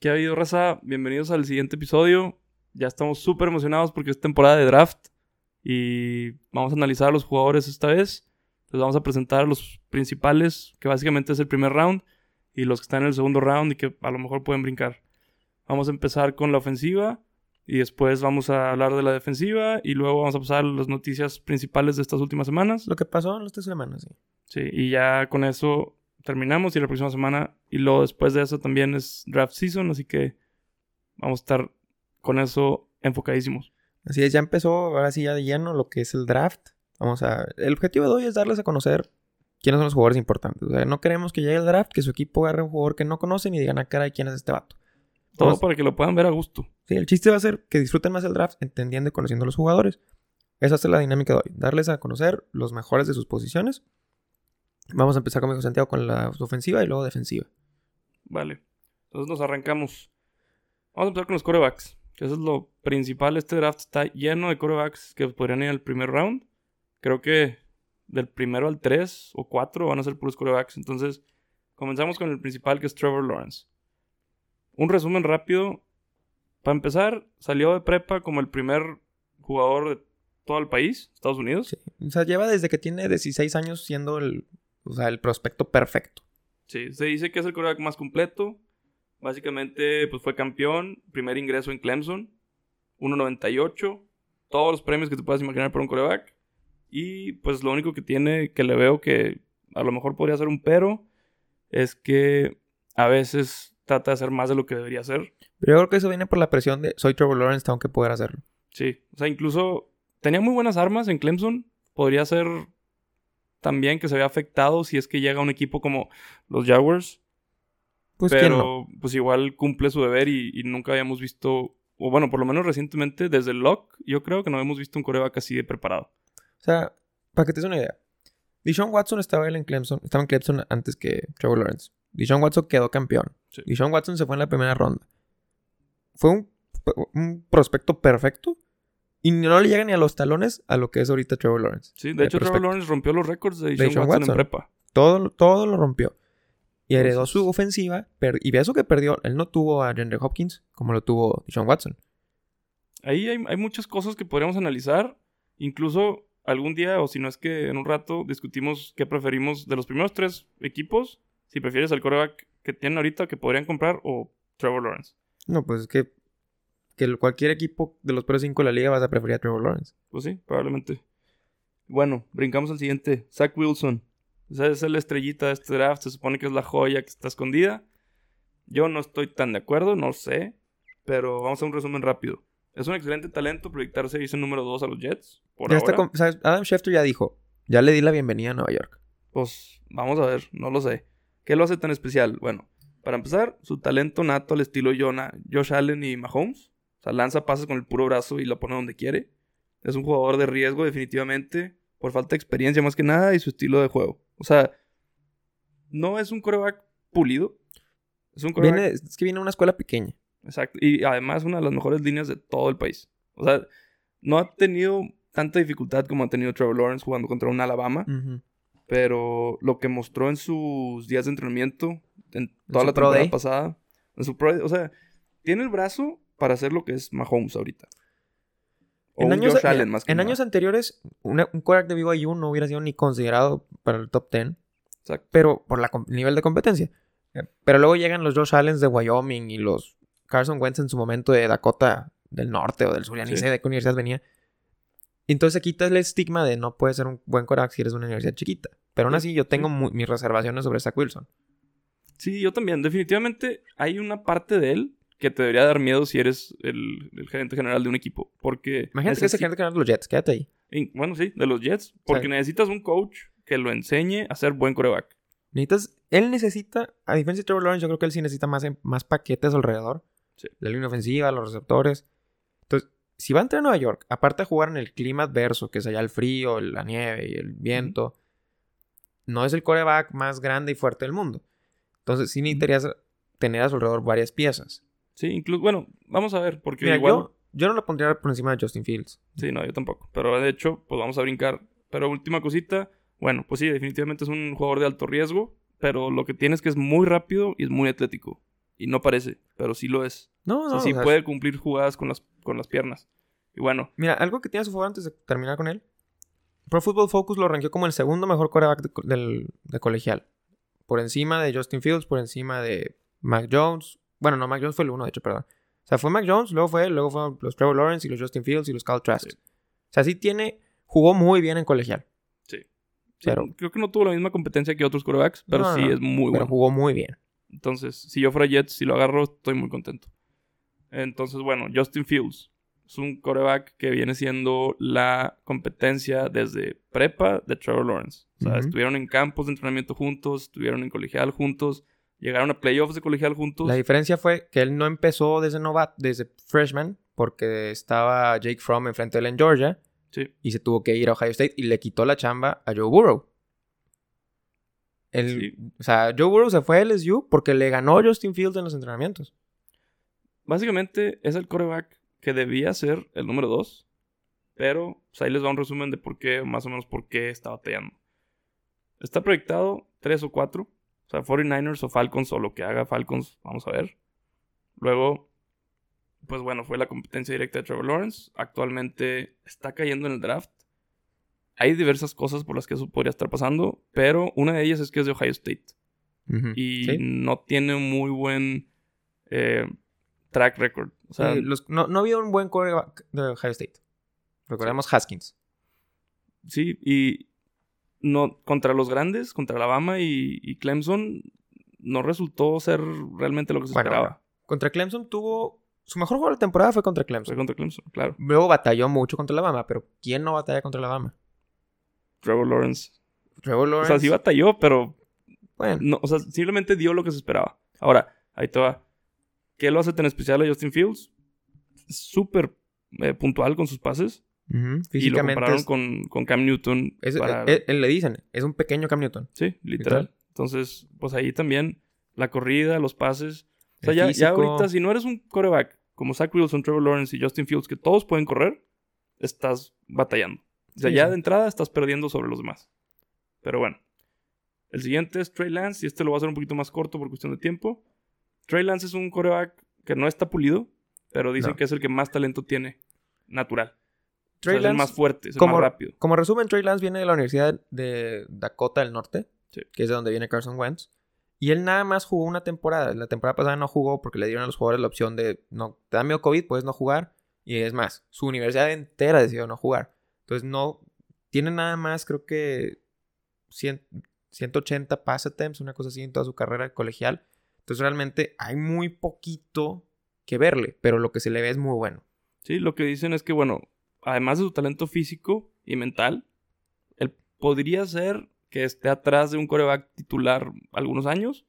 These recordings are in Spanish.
¿Qué ha habido, raza? Bienvenidos al siguiente episodio. Ya estamos súper emocionados porque es temporada de draft y vamos a analizar a los jugadores esta vez. Les vamos a presentar a los principales, que básicamente es el primer round, y los que están en el segundo round y que a lo mejor pueden brincar. Vamos a empezar con la ofensiva y después vamos a hablar de la defensiva y luego vamos a pasar a las noticias principales de estas últimas semanas. Lo que pasó en las tres semanas, sí. Sí, y ya con eso terminamos y la próxima semana y luego después de eso también es draft season, así que vamos a estar con eso enfocadísimos. Así es, ya empezó ahora sí ya de lleno lo que es el draft. Vamos a... El objetivo de hoy es darles a conocer quiénes son los jugadores importantes. O sea, no queremos que llegue el draft, que su equipo agarre un jugador que no conocen y digan, a ah, cara, ¿quién es este vato? Todo para que lo puedan ver a gusto. Sí, el chiste va a ser que disfruten más el draft entendiendo y conociendo a los jugadores. Esa es la dinámica de hoy. Darles a conocer los mejores de sus posiciones. Vamos a empezar, como dijo Santiago, con la ofensiva y luego defensiva. Vale. Entonces nos arrancamos. Vamos a empezar con los corebacks. Que eso es lo principal. Este draft está lleno de corebacks que podrían ir al primer round. Creo que del primero al 3 o 4 van a ser puros corebacks. Entonces, comenzamos con el principal que es Trevor Lawrence. Un resumen rápido. Para empezar, salió de prepa como el primer jugador de todo el país, Estados Unidos. Sí. O sea, lleva desde que tiene 16 años siendo el, o sea, el prospecto perfecto. Sí, se dice que es el coreback más completo. Básicamente, pues fue campeón, primer ingreso en Clemson, 1.98, todos los premios que te puedas imaginar para un coreback. Y pues lo único que tiene, que le veo que a lo mejor podría ser un pero, es que a veces trata de hacer más de lo que debería hacer. Pero yo creo que eso viene por la presión de soy Trevor Lawrence, tengo que poder hacerlo. Sí, o sea, incluso tenía muy buenas armas en Clemson. Podría ser también que se vea afectado si es que llega un equipo como los Jaguars. Pues pero pues igual cumple su deber y, nunca habíamos visto, o bueno, por lo menos recientemente, desde el Lock, yo creo que no habíamos visto un coreback así de preparado. O sea, para que te des una idea. Dishon Watson estaba en Clemson, estaba en Clemson antes que Trevor Lawrence. Dishon Watson quedó campeón. Sí. Dishon Watson se fue en la primera ronda. Fue un, un prospecto perfecto y no le llega ni a los talones a lo que es ahorita Trevor Lawrence. Sí, de hecho Trevor Lawrence rompió los récords de Sean Watson, en prepa. Todo, todo lo rompió. Y heredó su ofensiva. y ve eso que perdió. Él no tuvo a Henry Hopkins como lo tuvo Sean Watson. Ahí hay, hay, muchas cosas que podríamos analizar. Incluso algún día, o si no es que en un rato, discutimos qué preferimos de los primeros tres equipos. Si prefieres al coreback que tienen ahorita que podrían comprar o Trevor Lawrence. No, pues es que que cualquier equipo de los primeros cinco de la liga vas a preferir a Trevor Lawrence. Pues sí, probablemente. Bueno, brincamos al siguiente. Zach Wilson. Esa es la estrellita de este draft. Se supone que es la joya que está escondida. Yo no estoy tan de acuerdo, no sé. Pero vamos a un resumen rápido. Es un excelente talento proyectarse dice número 2 a los Jets. Por ahora. Adam Schefter ya dijo. Ya le di la bienvenida a Nueva York. Pues vamos a ver, no lo sé. ¿Qué lo hace tan especial? Bueno, para empezar, su talento nato al estilo Jonah, Josh Allen y Mahomes o sea, lanza pases con el puro brazo y lo pone donde quiere. Es un jugador de riesgo definitivamente, por falta de experiencia más que nada y su estilo de juego. O sea, no es un coreback pulido. Es un coreback... es que viene de una escuela pequeña. Exacto. Y además una de las mejores líneas de todo el país. O sea, no ha tenido tanta dificultad como ha tenido Trevor Lawrence jugando contra un Alabama. Pero lo que mostró en sus días de entrenamiento, en toda la temporada pasada, en su pro, o sea, tiene el brazo para hacer lo que es Mahomes ahorita. O en años, Allen, más que En años anteriores, un quarterback de BYU no hubiera sido ni considerado para el top 10. Exacto. Pero por el nivel de competencia. Pero luego llegan los Josh Allen de Wyoming y los Carson Wentz en su momento de Dakota del Norte o del Sur, ya ni sé de qué universidad venía. Entonces se quita el estigma de no puedes ser un buen quarterback si eres una universidad chiquita. Pero aún así yo tengo mis reservaciones sobre Zach Wilson. Sí, yo también. Definitivamente hay una parte de él que te debería dar miedo si eres el, gerente general de un equipo. Porque. Imagínate que es el gerente general de los Jets, quédate ahí. bueno, sí, de los Jets. Porque necesitas un coach que lo enseñe a ser buen coreback. Necesitas. Él necesita, a diferencia de Trevor Lawrence, yo creo que él sí necesita más, más paquetes alrededor. Sí. La línea ofensiva, los receptores. Entonces, si va a entrar a Nueva York, aparte de jugar en el clima adverso, que es allá el frío, la nieve y el viento, no es el coreback más grande y fuerte del mundo. Entonces, sí necesitarías tener a su alrededor varias piezas. Sí, incluso, bueno, vamos a ver, porque igual... Yo, yo no lo pondría por encima de Justin Fields. Sí, no, yo tampoco. Pero de hecho, pues vamos a brincar. Pero última cosita, bueno, pues sí, definitivamente es un jugador de alto riesgo, pero lo que tiene es que es muy rápido y es muy atlético. y no parece, pero sí lo es. No, no. sí puede cumplir jugadas con las, con las piernas. Y bueno. Mira, algo que tiene a su favor antes de terminar con él. Pro Football Focus lo ranqueó como el segundo mejor coreback de, de colegial. Por encima de Justin Fields, por encima de Mac Jones. Bueno, no, Mac Jones fue el uno, de hecho, perdón. O sea, fue Mac Jones, luego fue, luego fueron los Trevor Lawrence y los Justin Fields y los Kyle Trask. O sea, sí tiene, jugó muy bien en colegial. Sí. Pero, creo que no tuvo la misma competencia que otros quarterbacks, pero sí es muy bueno. Pero jugó muy bien. Entonces, si yo fuera Jets, si lo agarro, estoy muy contento. Entonces, bueno, Justin Fields es un coreback que viene siendo la competencia desde prepa de Trevor Lawrence. O sea, estuvieron en campos de entrenamiento juntos, estuvieron en colegial juntos, llegaron a playoffs de colegial juntos. La diferencia fue que él no empezó desde novato, desde freshman, porque estaba Jake Fromm enfrente de él en Georgia. Sí. Y se tuvo que ir a Ohio State y le quitó la chamba a Joe Burrow. O sea, Joe Burrow se fue a LSU porque le ganó Justin Fields en los entrenamientos. Básicamente es el coreback que debía ser el número 2. Pero pues, ahí les va un resumen de por qué, más o menos por qué está batallando. Está proyectado 3 o 4. O sea, 49ers o Falcons o lo que haga Falcons, vamos a ver. Luego, pues bueno, fue la competencia directa de Trevor Lawrence. Actualmente está cayendo en el draft. Hay diversas cosas por las que eso podría estar pasando, pero una de ellas es que es de Ohio State. Y no tiene un muy buen eh, track record. O sea, no, no había un buen quarterback de Ohio State. Recordemos Haskins. Sí, y no, contra los grandes, contra Alabama y, Clemson, no resultó ser realmente lo que se esperaba. Contra Clemson tuvo. Su mejor juego de la temporada fue contra Clemson. Fue contra Clemson, claro. Luego batalló mucho contra Alabama, pero ¿quién no batalla contra Alabama? Trevor Lawrence. Trevor Lawrence. O sea, sí batalló, pero. Bueno. o sea, simplemente dio lo que se esperaba. Ahora, ahí te va. ¿Qué lo hace tan especial a Justin Fields? Súper eh, puntual con sus pases. Físicamente. Y lo compararon con, Cam Newton. Es, eh, le dicen, es un pequeño Cam Newton. Sí, literal. Entonces, pues ahí también la corrida, los pases. O sea, ya, ya, ahorita, si no eres un coreback como Zach Wilson, Trevor Lawrence y Justin Fields, que todos pueden correr, estás batallando. O sea, ya de entrada estás perdiendo sobre los demás. Pero bueno. El siguiente es Trey Lance, y este lo voy a hacer un poquito más corto por cuestión de tiempo. Trey Lance es un coreback que no está pulido, pero dicen que es el que más talento tiene natural. Trey es el más fuerte, es el más rápido. Como resumen, Trey Lance viene de la Universidad de Dakota del Norte, que es de donde viene Carson Wentz. Y él nada más jugó una temporada. La temporada pasada no jugó porque le dieron a los jugadores la opción de, no, te da miedo COVID, puedes no jugar. Y es más, su universidad entera decidió no jugar. Entonces no, tiene nada más, creo que 180 pass attempts, una cosa así en toda su carrera colegial. Entonces realmente hay muy poquito que verle, pero lo que se le ve es muy bueno. Sí, lo que dicen es que, bueno, además de su talento físico y mental, él podría ser que esté atrás de un coreback titular algunos años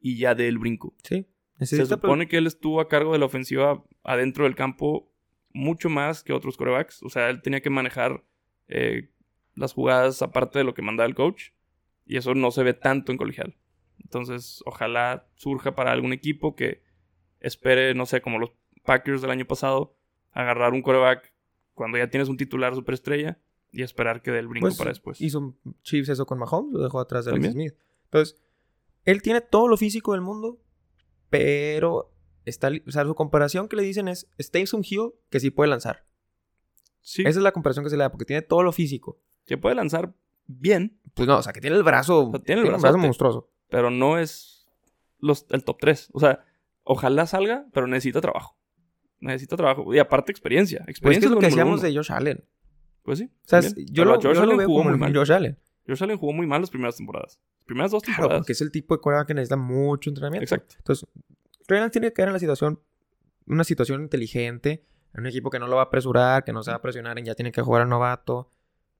y ya dé el brinco. Sí. Se supone que él estuvo a cargo de la ofensiva adentro del campo mucho más que otros corebacks. O sea, él tenía que manejar eh, las jugadas aparte de lo que mandaba el coach. Y eso no se ve tanto en colegial. Entonces, ojalá surja para algún equipo que espere, no sé, como los Packers del año pasado, agarrar un coreback cuando ya tienes un titular superestrella y esperar que dé el brinco pues, para después. Hizo Chiefs eso con Mahomes, lo dejó atrás de Alex Smith. Entonces, él tiene todo lo físico del mundo, pero está, o sea, su comparación que le dicen es Taysom Hill que sí puede lanzar. Sí. Esa es la comparación que se le da, porque tiene todo lo físico. Que puede lanzar bien. Pues no, o sea, que tiene el brazo, tiene el brazo monstruoso pero no es los, el top 3. O sea, ojalá salga, pero necesita trabajo. Necesita trabajo. Y aparte experiencia. Experiencia pues es, lo que decíamos de Josh Allen. Pues sí. O sea, yo lo, Josh Allen jugó muy mal. Josh Allen. Josh Allen jugó muy mal las primeras temporadas. Las primeras dos temporadas. Claro, porque es el tipo de coreback que necesita mucho entrenamiento. Exacto. Entonces, Trey tiene que quedar en la situación, una situación inteligente, en un equipo que no lo va a apresurar, que no se va a presionar en ya tiene que jugar al novato.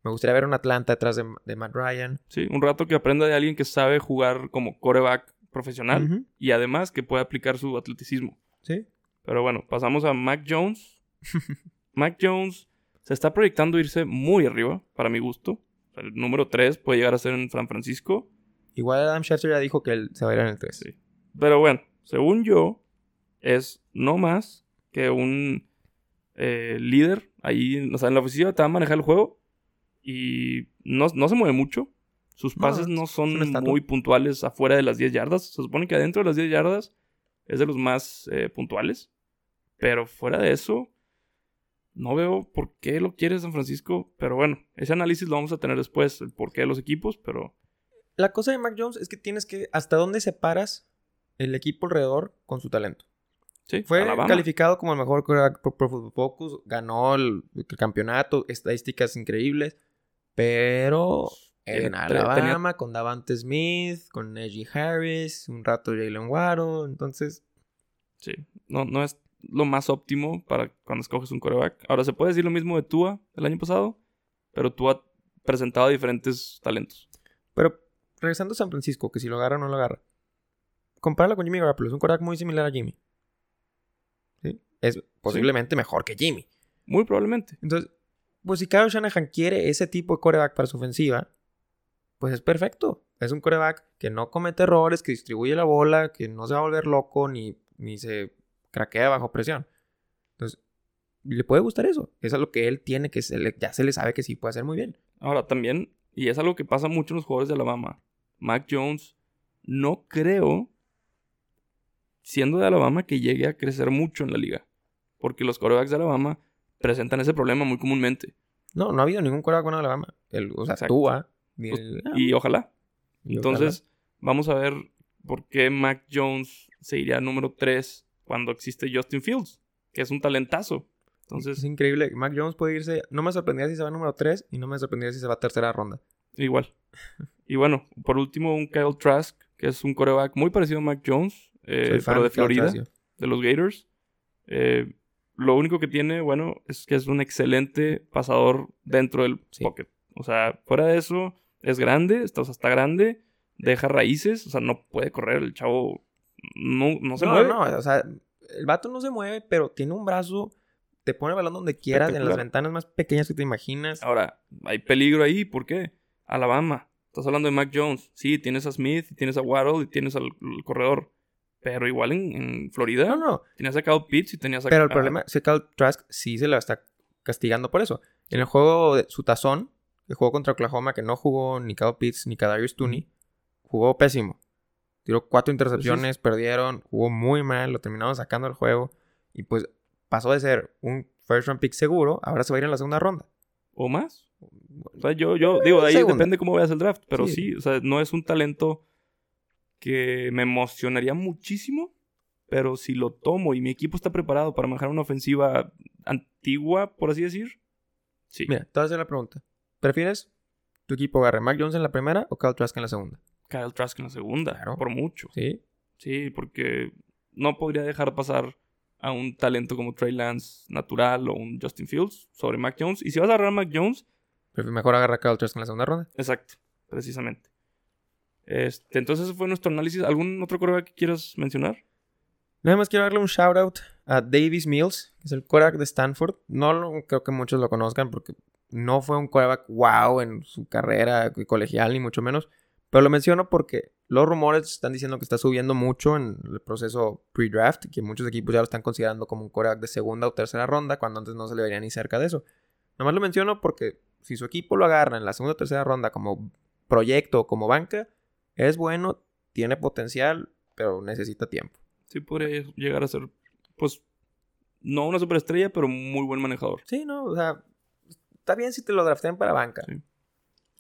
Me gustaría ver un Atlanta detrás de, Matt Ryan. Sí, un rato que aprenda de alguien que sabe jugar como coreback profesional y además que pueda aplicar su atleticismo. Sí. Pero bueno, pasamos a Mac Jones. Mac Jones se está proyectando irse muy arriba, para mi gusto. el número 3 puede llegar a ser en San Francisco. Igual Adam Schefter ya dijo que él se va a ir en el 3. Sí. Pero bueno, según yo, es no más que un eh, líder ahí, o sea, en la oficina te va a manejar el juego y no, se mueve mucho. Sus pases no, son muy puntuales afuera de las 10 yardas. Se supone que adentro de las 10 yardas es de los más eh, puntuales. Pero fuera de eso, no veo por qué lo quiere San Francisco. Pero bueno, ese análisis lo vamos a tener después, el porqué de los equipos, pero... La cosa de Mac Jones es que tienes que... ¿Hasta dónde separas el equipo alrededor con su talento? Sí, Fue calificado como el mejor quarterback por Football Focus, ganó el, campeonato, estadísticas increíbles, pero en Alabama con Davante Smith, con Najee Harris, un rato Jalen Waddle, entonces... Sí, no, no es lo más óptimo para cuando escoges un coreback. Ahora, se puede decir lo mismo de Tua el año pasado, pero Tua ha presentado diferentes talentos. Pero regresando a San Francisco, que si lo agarra o no lo agarra, compáralo con Jimmy Garoppolo, es un coreback muy similar a Jimmy. ¿Sí? Es posiblemente mejor que Jimmy. Muy probablemente. Entonces, pues si Kyle Shanahan quiere ese tipo de coreback para su ofensiva, pues es perfecto. Es un coreback que no comete errores, que distribuye la bola, que no se va a volver loco ni, ni se craquea bajo presión. Entonces, le puede gustar eso. Eso es lo que él tiene, que ya se le sabe que sí puede hacer muy bien. Ahora, también, y es algo que pasa mucho en los jugadores de Alabama, Mac Jones, no creo, siendo de Alabama, que llegue a crecer mucho en la liga. Porque los corebacks de Alabama presentan ese problema muy comúnmente. No, no ha habido ningún coreback con Alabama. El, o sea, Tua, pues, y ojalá. Entonces, vamos a ver por qué Mac Jones se iría número 3 cuando existe Justin Fields, que es un talentazo. Entonces, es increíble. Mac Jones puede irse. No me sorprendería si se va número 3 y no me sorprendería si se va a tercera ronda. Igual. y bueno, por último, un Kyle Trask, que es un coreback muy parecido a Mac Jones, eh, pero de Florida, de los Gators. Eh, lo único que tiene, bueno, es que es un excelente pasador dentro del pocket. O sea, fuera de eso, es grande, está, o sea, está grande, deja raíces, o sea, no puede correr, el chavo no, no se mueve. No, o sea, el vato no se mueve, pero tiene un brazo, te pone el balón donde quieras, en las ventanas más pequeñas que te imaginas. Ahora, hay peligro ahí, ¿por qué? Alabama, estás hablando de Mac Jones, sí, tienes a Smith, tienes a Waddle y tienes al, corredor. Pero igual en, Florida. No, no. Tenías a Pitts y tenías a. Pero el problema es que Cal Trask sí se la está castigando por eso. En el juego de su tazón, juego contra Oklahoma, que no jugó ni Kyle Pitts ni Kadarius Tooney, jugó pésimo. Tiró cuatro intercepciones, perdieron, jugó muy mal, lo terminaron sacando del juego. Y pues pasó de ser un first round pick seguro, ahora se va a ir en la segunda ronda. ¿O más? O sea, yo, yo digo, de ahí depende cómo veas el draft. Pero sí. o sea, no es un talento que me emocionaría muchísimo. Pero si lo tomo y mi equipo está preparado para manejar una ofensiva antigua, por así decir, sí. Mira, te voy a hacer la pregunta. ¿Prefieres tu equipo agarre Mac Jones en la primera o Kyle Trask en la segunda? Kyle Trask en la segunda, por mucho. Sí. Sí, porque no podría dejar pasar a un talento como Trey Lance natural o un Justin Fields sobre Mac Jones. Y si vas a agarrar a Mac Jones... mejor agarrar a Kyle Trask en la segunda ronda. Exacto, precisamente. Este, entonces ese fue nuestro análisis. ¿Algún otro coreback que quieras mencionar? Nada más quiero darle un shout out a Davis Mills, que es el quarterback de Stanford. No lo, creo que muchos lo conozcan porque no fue un quarterback wow en su carrera colegial, ni mucho menos. Pero lo menciono porque los rumores están diciendo que está subiendo mucho en el proceso pre-draft, que muchos equipos ya lo están considerando como un quarterback de segunda o tercera ronda, cuando antes no se le vería ni cerca de eso. Nomás lo menciono porque si su equipo lo agarra en la segunda o tercera ronda como proyecto o como banca, es bueno, tiene potencial, pero necesita tiempo. Sí, podría llegar a ser, pues, no una superestrella, pero muy buen manejador. Sí, no, o sea, está bien si te lo draftean para banca.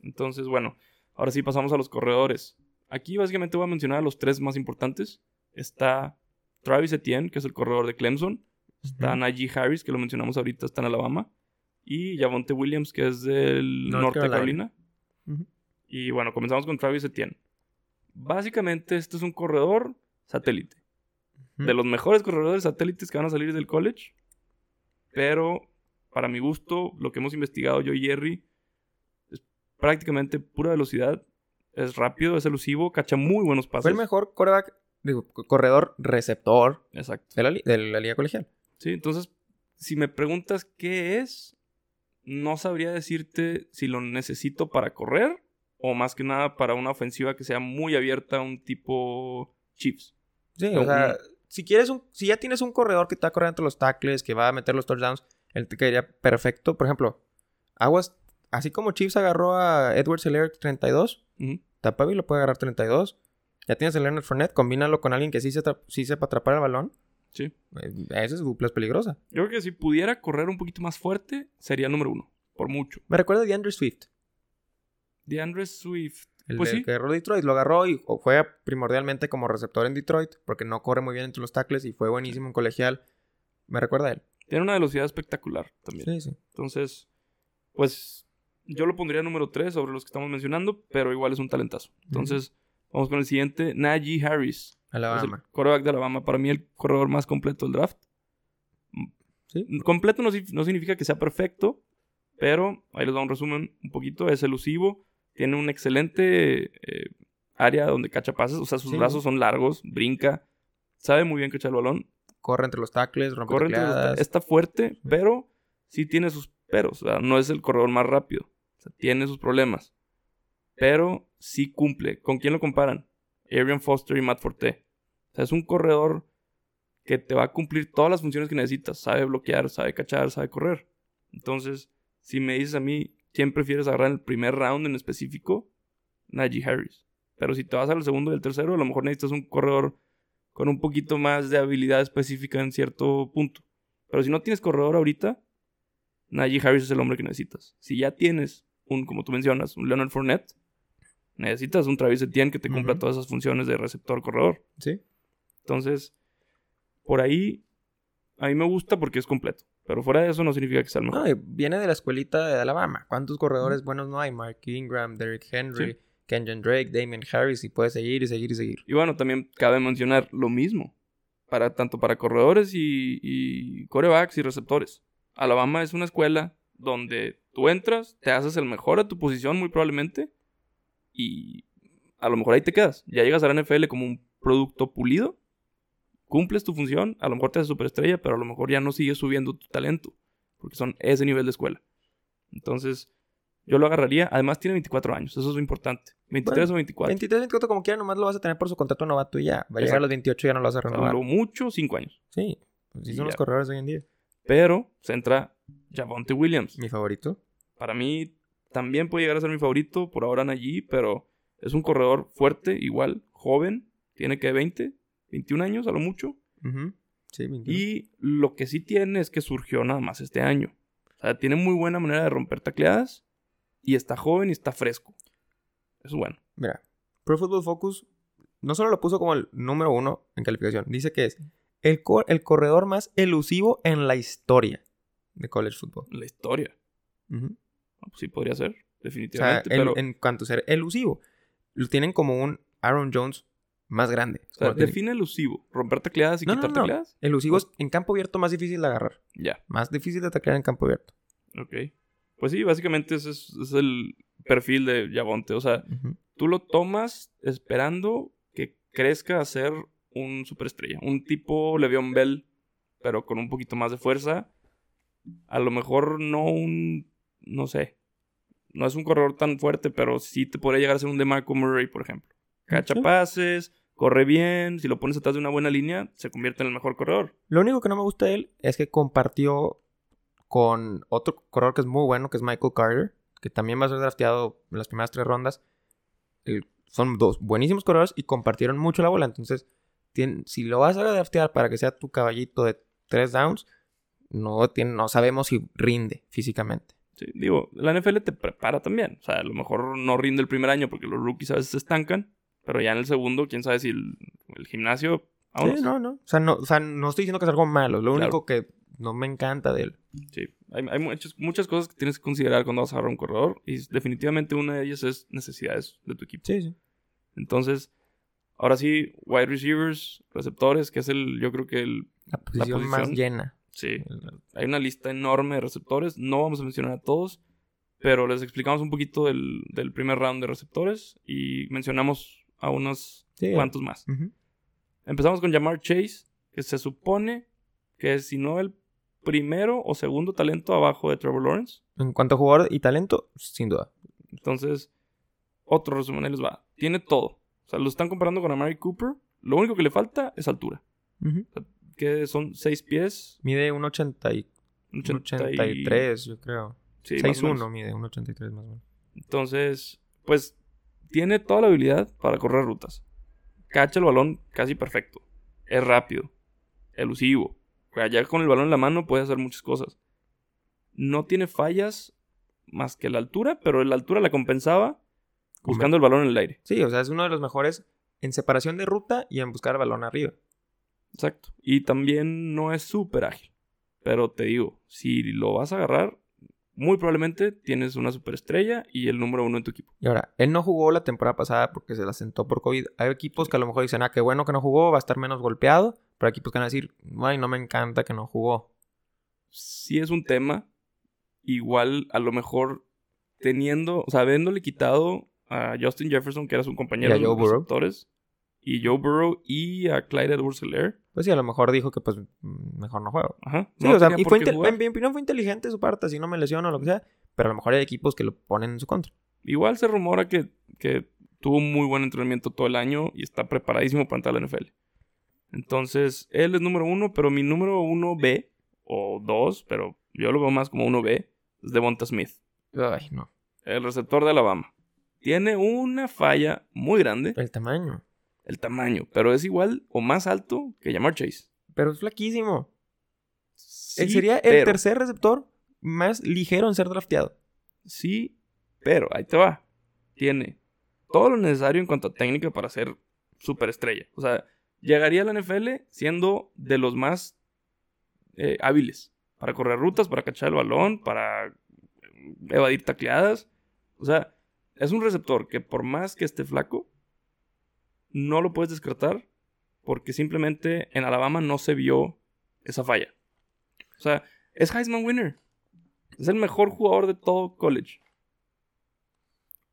Entonces, bueno, ahora sí pasamos a los corredores. Aquí básicamente voy a mencionar a los tres más importantes. Está Travis Etienne, que es el corredor de Clemson. Está Najee Harris, que lo mencionamos ahorita, está en Alabama. Y Javonte Williams, que es del norte de Carolina. Y bueno, comenzamos con Travis Etienne. Básicamente, este es un corredor satélite. De los mejores corredores satélites que van a salir del college. Pero para mi gusto, lo que hemos investigado yo y Jerry, es prácticamente pura velocidad. Es rápido, es elusivo, cacha muy buenos pasos. Fue el mejor corredor receptor Exacto. De, la, liga colegial. Sí, entonces, si me preguntas qué es, no sabría decirte si lo necesito para correr o más que nada para una ofensiva que sea muy abierta, un tipo Chiefs. Sí, o, sea, si quieres un, si ya tienes un corredor que está corriendo entre los tackles, que va a meter los touchdowns, él te caería perfecto. Por ejemplo, Aguas, así como Chiefs agarró a Edward Seller 32, uh lo puede agarrar 32. Ya tienes el Leonard Fournette, combínalo con alguien que sí, se sí sepa atrapar el balón. Sí. Eh, esa es dupla es peligrosa. Yo creo que si pudiera correr un poquito más fuerte, sería el número uno. Por mucho. Me recuerda de Andrew Swift. De Andrew Swift. El, pues que agarró Detroit, lo agarró y fue primordialmente como receptor en Detroit, porque no corre muy bien entre los tackles y fue buenísimo en colegial. Me recuerda a él. Tiene una velocidad espectacular también. Sí, sí. Entonces, pues yo lo pondría número 3 sobre los que estamos mencionando, pero igual es un talentazo. Entonces, vamos con el siguiente, Najee Harris. Alabama. El de Alabama. Para mí, el corredor más completo del draft. ¿Sí? Completo no, no, significa que sea perfecto, pero ahí les doy un resumen un poquito. Es elusivo, tiene un excelente eh, área donde cacha pases, o sea, sus brazos son largos, brinca, sabe muy bien cachar el balón. Corre entre los tackles, rompe Corre entre los Está fuerte, pero sí tiene sus peros. O sea, no es el corredor más rápido. O sea, tiene sus problemas. Pero sí cumple. ¿Con quién lo comparan? Arian Foster y Matt Forte. O sea, es un corredor que te va a cumplir todas las funciones que necesitas. Sabe bloquear, sabe cachar, sabe correr. Entonces, si me dices a mí quién prefieres agarrar en el primer round en específico, Najee Harris. Pero si te vas al segundo y el tercero, a lo mejor necesitas un corredor con un poquito más de habilidad específica en cierto punto. Pero si no tienes corredor ahorita, Najee Harris es el hombre que necesitas. Si ya tienes un, como tú mencionas, un Leonard Fournette, necesitas un Travis Etienne que te cumpla todas esas funciones de receptor corredor. Sí. Entonces, por ahí, a mí me gusta porque es completo. Pero fuera de eso no significa que sea el mejor. No, viene de la escuelita de Alabama. ¿Cuántos corredores buenos no hay? Mark Ingram, Derrick Henry, Kenyon Drake, Damien Harris, y puede seguir y seguir y seguir. Y bueno, también cabe mencionar lo mismo. Para, tanto para corredores y, y corebacks y receptores. Alabama es una escuela donde tú entras, te haces el mejor a tu posición muy probablemente y a lo mejor ahí te quedas. Ya llegas a la NFL como un producto pulido, cumples tu función, a lo mejor te haces superestrella, pero a lo mejor ya no sigues subiendo tu talento, porque son ese nivel de escuela. Entonces, yo lo agarraría. Además, tiene 24 años, eso es lo importante. 23 o 24. 23 24 como quiera, nomás lo vas a tener por su contrato novato y ya. Va a llegar a los 28 y ya no lo vas a renovar. Lo mucho, 5 años. Sí, pues son los corredores hoy en día. Pero se entra Javonte Williams. Mi favorito. Para mí también puede llegar a ser mi favorito. Por ahora allí, pero es un corredor fuerte, igual, joven. Tiene que 20, 21 años a lo mucho. Sí, 21. Y lo que sí tiene es que surgió nada más este año. O sea, tiene muy buena manera de romper tacleadas. Y está joven y está fresco. Eso es bueno. Mira, Pro Football Focus no solo lo puso como el número uno en calificación, dice que es el, el corredor más elusivo en la historia de college football. La historia. Pues sí, podría ser, definitivamente. pero... En cuanto a ser elusivo, lo tienen como un Aaron Jones más grande. O sea, define elusivo. ¿Romper tacleadas y quitar tacleadas? Elusivo es en campo abierto más difícil de agarrar. Ya. Más difícil de taclear en campo abierto. Ok. Pues sí, básicamente ese es, el perfil de Yavonte. O sea, tú lo tomas esperando que crezca a ser un superestrella. Un tipo Le'Veon Bell, pero con un poquito más de fuerza. A lo mejor no un. No sé. No es un corredor tan fuerte, pero sí te podría llegar a ser un DeMarco Murray, por ejemplo. Cacha pases, corre bien. Si lo pones atrás de una buena línea, se convierte en el mejor corredor. Lo único que no me gusta de él es que compartió con otro corredor que es muy bueno, que es Michael Carter, que también va a ser drafteado en las primeras tres rondas. son dos buenísimos corredores y compartieron mucho la bola. Entonces, si lo vas a draftear para que sea tu caballito de tres downs, no, tiene, no sabemos si rinde físicamente. Sí, digo, la NFL te prepara también. O sea, a lo mejor no rinde el primer año porque los rookies a veces se estancan, pero ya en el segundo, quién sabe si el, gimnasio. Sí, no, no. O sea, no. no estoy diciendo que es algo malo. Lo único que no me encanta de él. Sí, hay, hay muchas, muchas cosas que tienes que considerar cuando vas a agarrar un corredor. Y definitivamente una de ellas es necesidades de tu equipo. Sí, sí. Entonces, Ahora sí, wide receivers, receptores, que es el, yo creo que el, la posición, más llena. Sí, hay una lista enorme de receptores. No vamos a mencionar a todos, pero les explicamos un poquito del, primer round de receptores y mencionamos a unos cuantos más. Empezamos con Jamar Chase, que se supone que si no el primero o segundo talento abajo de Trevor Lawrence. En cuanto a jugador y talento, sin duda. Entonces, otro resumen ahí les va. Tiene todo. O sea, lo están comparando con Amari Cooper. Lo único que le falta es altura. que son 6 pies. Mide 1,83, yo creo. Sí, 6'1 mide 1,83 más o menos. Entonces, pues tiene toda la habilidad para correr rutas. cacha el balón casi perfecto. Es rápido. Elusivo. Ya con el balón en la mano puede hacer muchas cosas. No tiene fallas más que la altura, pero la altura la compensaba buscando el balón en el aire. Sí, o sea, es uno de los mejores en separación de ruta y en buscar el balón arriba. Exacto. Y también no es súper ágil. Pero te digo, si lo vas a agarrar, muy probablemente tienes una superestrella y el número uno en tu equipo. Y ahora, él no jugó la temporada pasada porque se la sentó por COVID. Hay equipos que a lo mejor dicen, ah, qué bueno que no jugó, va a estar menos golpeado. Pero equipos que van a decir, ay, no me encanta que no jugó. Si es un tema. Igual, a lo mejor teniendo, o sea, habiéndole quitado a Justin Jefferson, que era su compañero de receptores, y Joe Burrow y a Clyde edwards Pues sí, a lo mejor dijo que pues mejor no juego. Ajá. Sí, o sea, y fue en mi opinión fue inteligente su parte, si no me lesiono o lo que sea, pero a lo mejor hay equipos que lo ponen en su contra. Igual se rumora que, que tuvo un muy buen entrenamiento todo el año y está preparadísimo para entrar a la NFL. Entonces, él es número uno, pero mi número uno B, o dos, pero yo lo veo más como uno B, es Devonta Smith. Ay, no. El receptor de Alabama. Tiene una falla muy grande. El tamaño el tamaño, pero es igual o más alto que Jamar Chase. Pero es flaquísimo. Él sería el tercer receptor más ligero en ser drafteado. Sí, pero ahí te va. Tiene todo lo necesario en cuanto a técnica para ser superestrella. O sea, llegaría a la NFL siendo de los más eh, hábiles. Para correr rutas, para cachar el balón, para evadir tacleadas. O sea, es un receptor que por más que esté flaco, no lo puedes descartar porque simplemente en Alabama no se vio esa falla. O sea, es Heisman winner. Es el mejor jugador de todo college.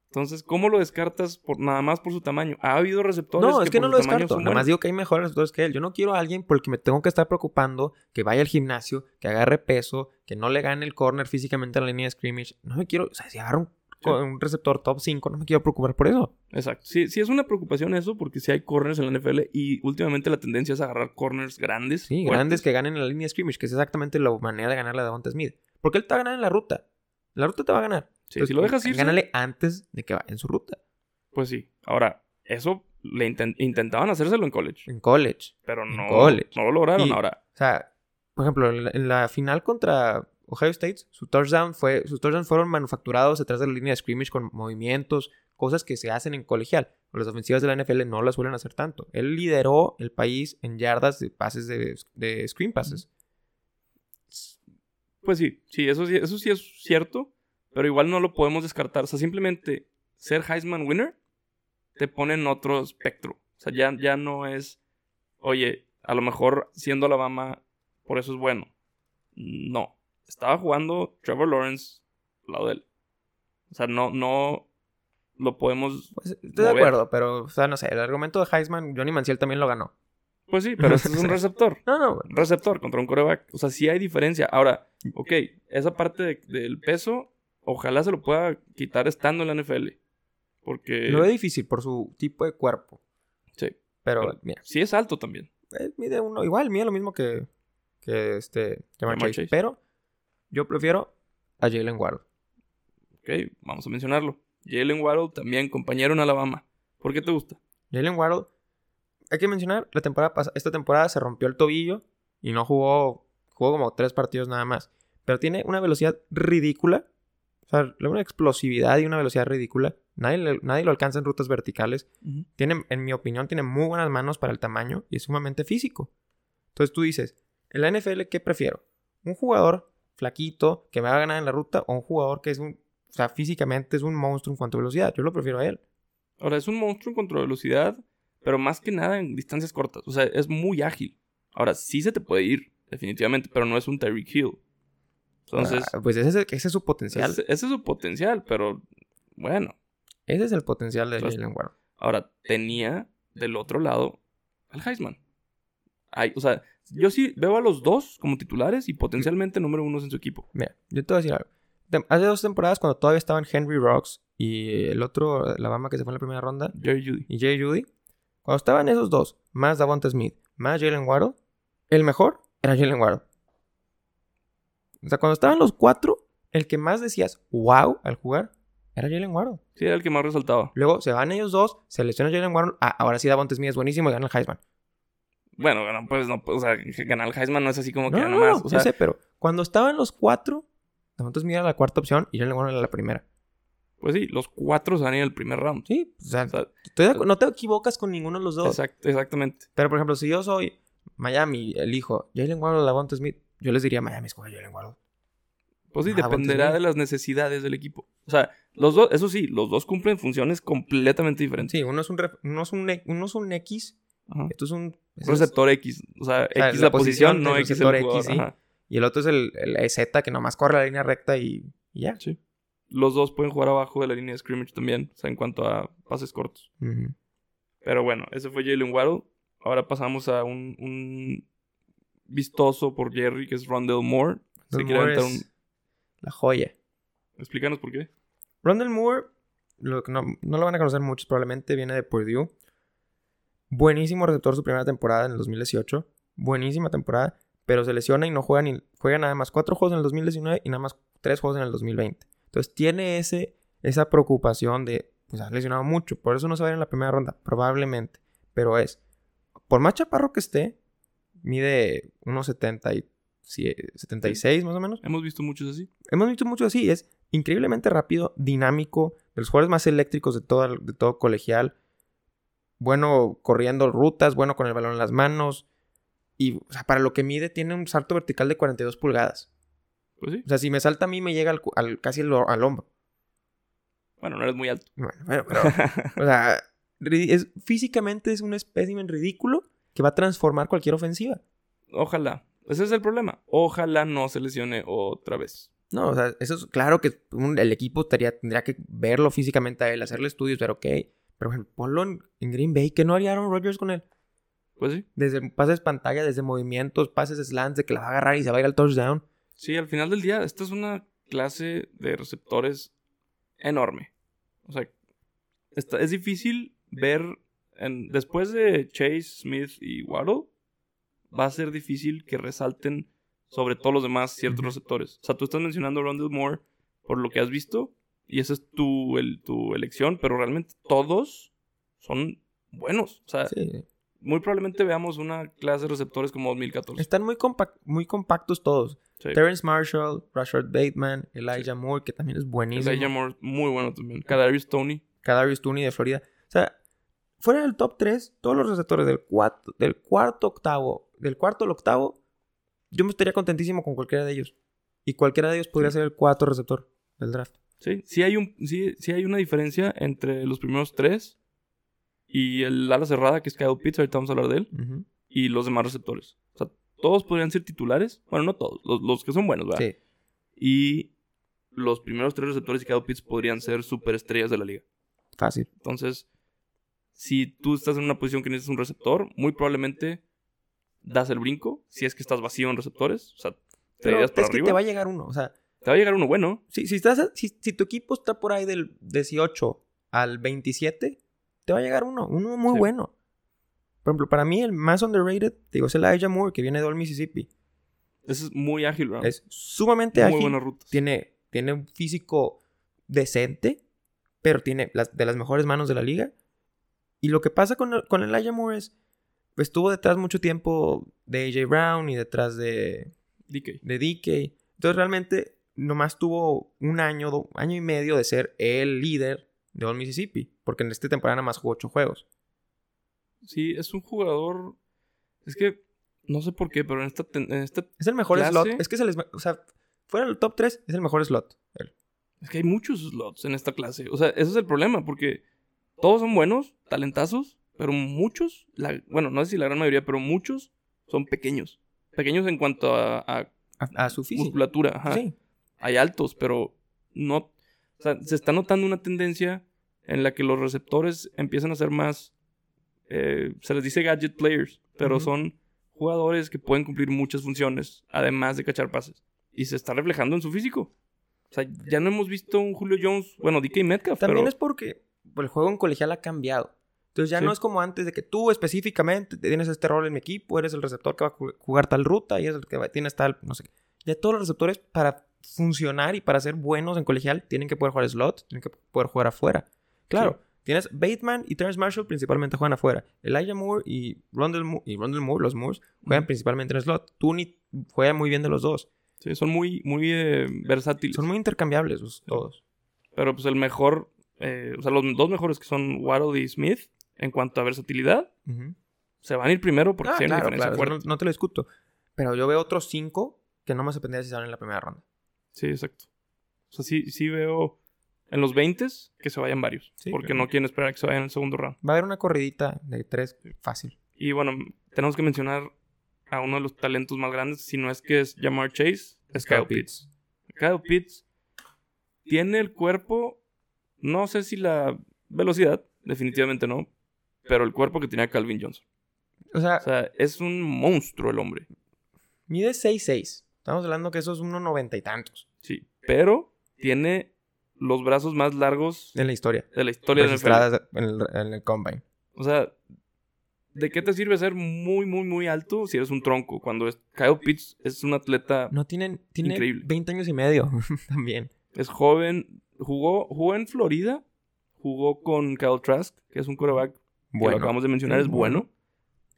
Entonces, ¿cómo lo descartas por, nada más por su tamaño? Ha habido receptores. No, es que, no lo descarto. Nada más digo que hay mejores receptores que él. Yo no quiero a alguien por el que me tengo que estar preocupando, que vaya al gimnasio, que agarre peso, que no le gane el corner físicamente a la línea de scrimmage. No me quiero. O sea, si agarra un un receptor top 5, no me quiero preocupar por eso. Exacto. Sí, sí es una preocupación eso, porque si hay corners en la NFL y últimamente la tendencia es agarrar corners grandes. Sí, grandes que ganen en la línea de scrimmage, que es exactamente la manera de ganarle a Devonta Smith. Porque él te va a ganar en la ruta. La ruta te va a ganar. Sí, si lo dejas ir. Gánale antes de que vaya en su ruta. Pues sí. Ahora, eso le intentaban hacérselo en college. En college. Pero no, no lo lograron ahora. O sea, por ejemplo, en la final contra Ohio State, su touchdown fue, sus touchdowns fueron manufacturados detrás de la línea de scrimmage con movimientos, cosas que se hacen en colegial. Las ofensivas de la NFL no las suelen hacer tanto. Él lideró el país en yardas de pases de, de screen passes. Pues sí, sí, eso sí, eso sí es cierto, pero igual no lo podemos descartar. O sea, simplemente ser Heisman winner te pone en otro espectro. O sea, ya, ya no es, oye, a lo mejor siendo Alabama, por eso es bueno. No estaba jugando Trevor Lawrence al lado de él. O sea, no, no lo podemos. Pues, estoy de acuerdo, pero, o sea, no sé, el argumento de Heisman, Johnny Manziel también lo ganó. Pues sí, pero este es un receptor. no, no. Receptor contra un coreback. O sea, sí hay diferencia. Ahora, ok, esa parte del peso, ojalá se lo pueda quitar estando en la NFL. Porque. Lo ve difícil por su tipo de cuerpo. Sí. Pero, mira. Sí es alto también. Eh, mide uno, igual, mide lo mismo que, que este, Pero yo prefiero a Jalen Waddle. Ok, vamos a mencionarlo. Jalen Waddle también compañero en Alabama. ¿Por qué te gusta? Jalen Waddle, hay que mencionar, la temporada esta temporada se rompió el tobillo y no jugó, jugó como tres partidos nada más. Pero tiene una velocidad ridícula. O sea, una explosividad y una velocidad ridícula. Nadie, nadie lo alcanza en rutas verticales. tiene, en mi opinión, tiene muy buenas manos para el tamaño y es sumamente físico. Entonces tú dices, en la NFL, ¿qué prefiero? Un jugador flaquito, que me va a ganar en la ruta, o un jugador que es un, o sea, físicamente es un monstruo en cuanto a velocidad. Yo lo prefiero a él. Ahora, es un monstruo en cuanto a velocidad, pero más que nada en distancias cortas. O sea, es muy ágil. Ahora, sí se te puede ir, definitivamente, pero no es un Terry Hill. Entonces. Ah, pues ese, ese, es su potencial. Ese, es su potencial, pero bueno. Ese es el potencial de Jalen Ward. Ahora, tenía del otro lado al Heisman. Hay, o sea, yo sí veo a los dos como titulares y potencialmente número uno en su equipo. Mira, yo te voy a decir algo. Hace dos temporadas, cuando todavía estaban Henry Rocks y el otro, la bama que se fue en la primera ronda, Jerry Judy. Y Jerry Judy, cuando estaban esos dos, más Davonta Smith, más Jalen Waddle, el mejor era Jalen Waddle. O sea, cuando estaban los cuatro, el que más decías wow al jugar era Jalen Waddle. Sí, era el que más resaltaba. Luego se van ellos dos, se lesiona Jalen Waddle. Ah, ahora sí Davonte Smith es buenísimo y gana el Heisman. Bueno, pues no, o sea, ganar el Heisman no es así como que nada más. o sea, sé, pero cuando estaban los cuatro, Davonte Smith era la cuarta opción y Jalen Waddle era la primera. Pues sí, los cuatro se en el primer round. Sí, o sea, no te equivocas con ninguno de los dos. exactamente. Pero, por ejemplo, si yo soy Miami, elijo Jalen Waddle o Lavonte Smith, yo les diría Miami escoge Jalen Waddle. Pues sí, dependerá de las necesidades del equipo. O sea, los dos, eso sí, los dos cumplen funciones completamente diferentes. Sí, uno es un, uno es un, uno es un X, esto es un... receptor X. O sea, X la, posición, no X el X, sí. Y el otro es el, el Z que nomás corre la línea recta y, y ya. Sí los dos pueden jugar abajo de la línea de scrimmage también, o sea, en cuanto a pases cortos. Pero bueno, ese fue Jalen Waddle. Ahora pasamos a un, vistoso por Jerry, que es Rondell Moore. La joya. Explícanos por qué. Rondell Moore, lo no, no, lo van a conocer muchos, probablemente viene de Purdue. Buenísimo receptor su primera temporada en el 2018. Buenísima temporada, pero se lesiona y no juega ni juega nada más cuatro juegos en el 2019 y nada más tres juegos en el 2020. Entonces tiene ese, esa preocupación de, pues ha lesionado mucho, por eso no se va a ir en la primera ronda, probablemente. Pero es, por más chaparro que esté, mide unos 70 y 76 más o menos. Hemos visto muchos así. Hemos visto muchos así. Es increíblemente rápido, dinámico, de los jugadores más eléctricos de todo, de todo colegial. Bueno corriendo rutas, bueno con el balón en las manos. Y o sea, para lo que mide, tiene un salto vertical de 42 pulgadas. Pues sí. O sea, si me salta a mí, me llega al, casi al, hombro. Bueno, no eres muy alto. Bueno, bueno pero. o sea, es, físicamente es un espécimen ridículo que va a transformar cualquier ofensiva. Ojalá. Ese es el problema. Ojalá no se lesione otra vez. No, o sea, eso es claro que el equipo tendría que verlo físicamente a él, hacerle estudios, pero ok. Pero bueno, ponlo en, Green Bay. ¿Qué no haría Aaron Rodgers con él? Pues sí. Desde pases pantalla, desde movimientos, pases slants, de que la va a agarrar y se va a ir al touchdown. Sí, al final del día, esta es una clase de receptores enorme. O sea, es difícil ver, en, después de Chase, Smith y Waddle, va a ser difícil que resalten sobre todos los demás ciertos receptores. O sea, tú estás mencionando a Rondell Moore por lo que has visto, y esa es tu, el, tu elección, pero realmente todos son buenos. O sea, muy probablemente veamos una clase de receptores como 2014. Están muy, muy compactos todos. Terrence Marshall, Rashard Bateman, Elijah Moore, que también es buenísimo. Elijah Moore, muy bueno también. Kadarius Tony. Kadarius Tony de Florida. O sea, fuera del top 3, todos los receptores del, cuarto, del cuarto octavo, del cuarto al octavo, yo me estaría contentísimo con cualquiera de ellos. Y cualquiera de ellos podría ser el cuarto receptor del draft. Sí, sí hay, un, sí, sí hay una diferencia entre los primeros tres y el ala cerrada, que es Kyle Pitts, ahorita vamos a hablar de él, y los demás receptores. O sea, todos podrían ser titulares. Bueno, no todos, los, que son buenos, ¿verdad? Sí. Y los primeros tres receptores de Kyle Pitts podrían ser superestrellas de la liga. Fácil. Entonces, si tú estás en una posición que necesitas un receptor, muy probablemente das el brinco, si es que estás vacío en receptores. O sea, te Pero es que te va a llegar uno, o sea... Te va a llegar uno bueno. Si, si, estás, si, si tu equipo está por ahí del 18 al 27, te va a llegar uno, uno muy bueno. Por ejemplo, para mí el más underrated, digo, es el Elijah Moore, que viene de Old Mississippi. es muy ágil, ¿verdad? Es sumamente ágil. Muy buenas rutas. Tiene, tiene un físico decente, pero tiene las, de las mejores manos de la liga. Y lo que pasa con, con Elijah Moore es, estuvo detrás mucho tiempo de AJ Brown y detrás de DK. De DK. Entonces realmente nomás tuvo un año, año y medio de ser el líder de Old Mississippi, porque en esta temporada nada más jugó ocho juegos. Sí, es un jugador. Es que no sé por qué, pero en esta. En esta es el mejor slot. Es que se les. O sea, fuera del top 3, es el mejor slot. Es que hay muchos slots en esta clase. O sea, ese es el problema, porque todos son buenos, talentazos, pero muchos, la, bueno, no sé si la gran mayoría, pero muchos son pequeños. Pequeños en cuanto a, a, su físico. musculatura. Ajá. Sí. Hay altos, pero no. O sea, se está notando una tendencia en la que los receptores empiezan a ser más eh, se les dice gadget players, pero son jugadores que pueden cumplir muchas funciones, además de cachar pases. Y se está reflejando en su físico. O sea, ya no hemos visto un Julio Jones, bueno, DK Metcalf. También es porque el juego en colegial ha cambiado. Entonces ya no es como antes de que tú específicamente tienes este rol en mi equipo, eres el receptor que va a jugar tal ruta y es el que tienes tal, no sé. Ya todos los receptores para funcionar y para ser buenos en colegial tienen que poder jugar slot, tienen que poder jugar afuera. Claro, tienes Bateman y Terrence Marshall principalmente juegan afuera. Elijah Moore y Rondell, y Moore, los Moores, juegan principalmente en slot. Tooney juega muy bien de los dos. Sí, son muy, muy eh, versátiles. Son muy intercambiables todos. Pero pues el mejor, eh, o sea, los dos mejores que son Waddle y Smith, en cuanto a versatilidad, se van a ir primero porque ah, tienen diferencia fuerte. No, te lo discuto. Pero yo veo otros cinco que no me sorprendería si salen en la primera ronda. Sí, exacto. O sea, sí, sí veo en los 20 que se vayan varios. porque no quieren esperar que se vayan en el segundo round. Va a haber una corridita de tres fácil. Y bueno, tenemos que mencionar a uno de los talentos más grandes, si no es que es Jamar Chase, es Kyle Pitts. Kyle Pitts tiene el cuerpo, no sé si la velocidad, definitivamente no, pero el cuerpo que tenía Calvin Johnson. O sea, es un monstruo el hombre. Mide 6'6. Estamos hablando que eso es unos noventa y tantos. Sí, pero tiene los brazos más largos en la historia. De la historia de la en el, en el combine. O sea, ¿de qué te sirve ser muy, muy, muy alto si eres un tronco? Cuando es, Kyle Pitts es un atleta no tienen, tiene increíble. 20 años y medio también. Es joven, jugó, jugó en Florida, jugó con Kyle Trask, que es un quarterback bueno. que lo acabamos de mencionar, es bueno.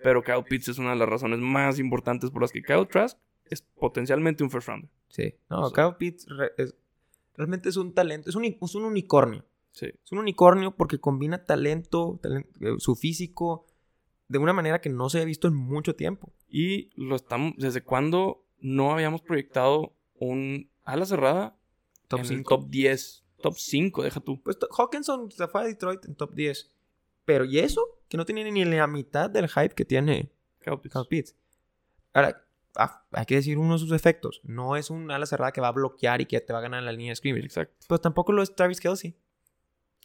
Pero Kyle Pitts es una de las razones más importantes por las que Kyle Trask es potencialmente un first rounder. Sí. No, Kyle Pitts realmente es un talento, es un, es un unicornio. Sí. Es un unicornio porque combina talento, eh, su físico, de una manera que no se ha visto en mucho tiempo. Y lo estamos, ¿desde cuándo no habíamos proyectado un ala cerrada top 5? Top 10, top 5, deja tú. Pues Hawkinson se fue a Detroit en top 10. Pero ¿y eso? Que no tiene ni la mitad del hype que tiene Kyle Pitts. Ahora, ah, hay que decir uno de sus efectos. No es un ala cerrada que va a bloquear y que te va a ganar en la línea de scrimmage. Exacto. Pero tampoco lo es Travis Kelsey.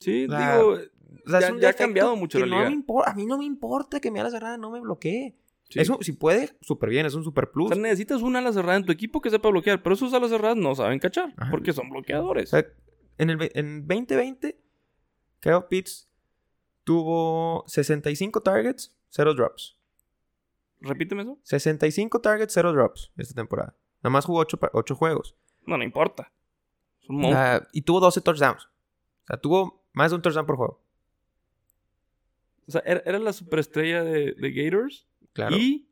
Sí, digo, ya, ha cambiado mucho la liga. a mí no me importa que mi ala cerrada no me bloquee. Eso, si puede, súper bien, es un super plus. O sea, necesitas una ala cerrada en tu equipo que sepa bloquear, pero esos alas cerradas no saben cachar, porque son bloqueadores. En, el, en 2020, Kyle Pitts tuvo 65 targets, 0 drops. Repíteme eso. 65 targets, 0 drops esta temporada. Nada más jugó 8, juegos. No, no importa. y tuvo 12 touchdowns. O sea, tuvo más de un touchdown por juego. O sea, era, la superestrella de, de, Gators. Claro. Y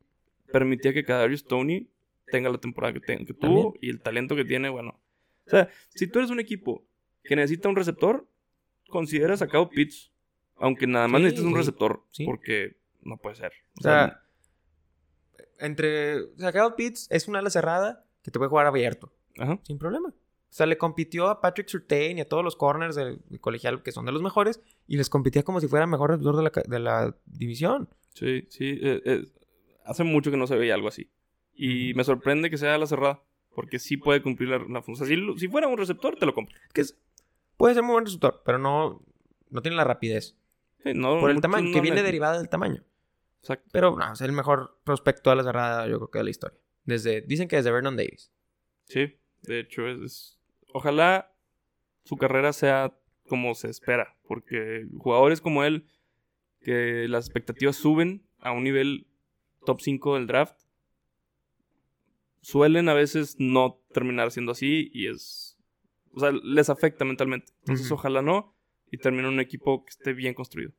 permitía que Kadarius Tony tenga la temporada que, que tuvo y el talento que tiene, bueno. O sea, si tú eres un equipo que necesita un receptor, considera sacado Pitts. Aunque nada más necesitas un receptor. Porque no puede ser. O, sea, entre. Sacado Pitts es una ala cerrada que te puede jugar abierto. Ajá. Sin problema. O sea, le compitió a Patrick Surtain y a todos los corners del, colegial que son de los mejores y les competía como si fuera el mejor receptor de la, de la división. Sí, sí. Eh, eh, hace mucho que no se veía algo así. Y me sorprende que sea la cerrada. Porque sí puede cumplir la, función. Si, si, fuera un receptor, te lo compro. Que puede ser muy buen receptor, pero no, no tiene la rapidez. Por el tamaño, que viene derivada del tamaño. Exacto. Pero no, es el mejor prospecto a la cerrada, yo creo que de la historia. Desde, dicen que desde Vernon Davis. Sí, de hecho es ojalá su carrera sea como se espera, porque jugadores como él, que las expectativas suben a un nivel top 5 del draft, suelen a veces no terminar siendo así y es... O sea, les afecta mentalmente. Entonces, ojalá no y termine un equipo que esté bien construido.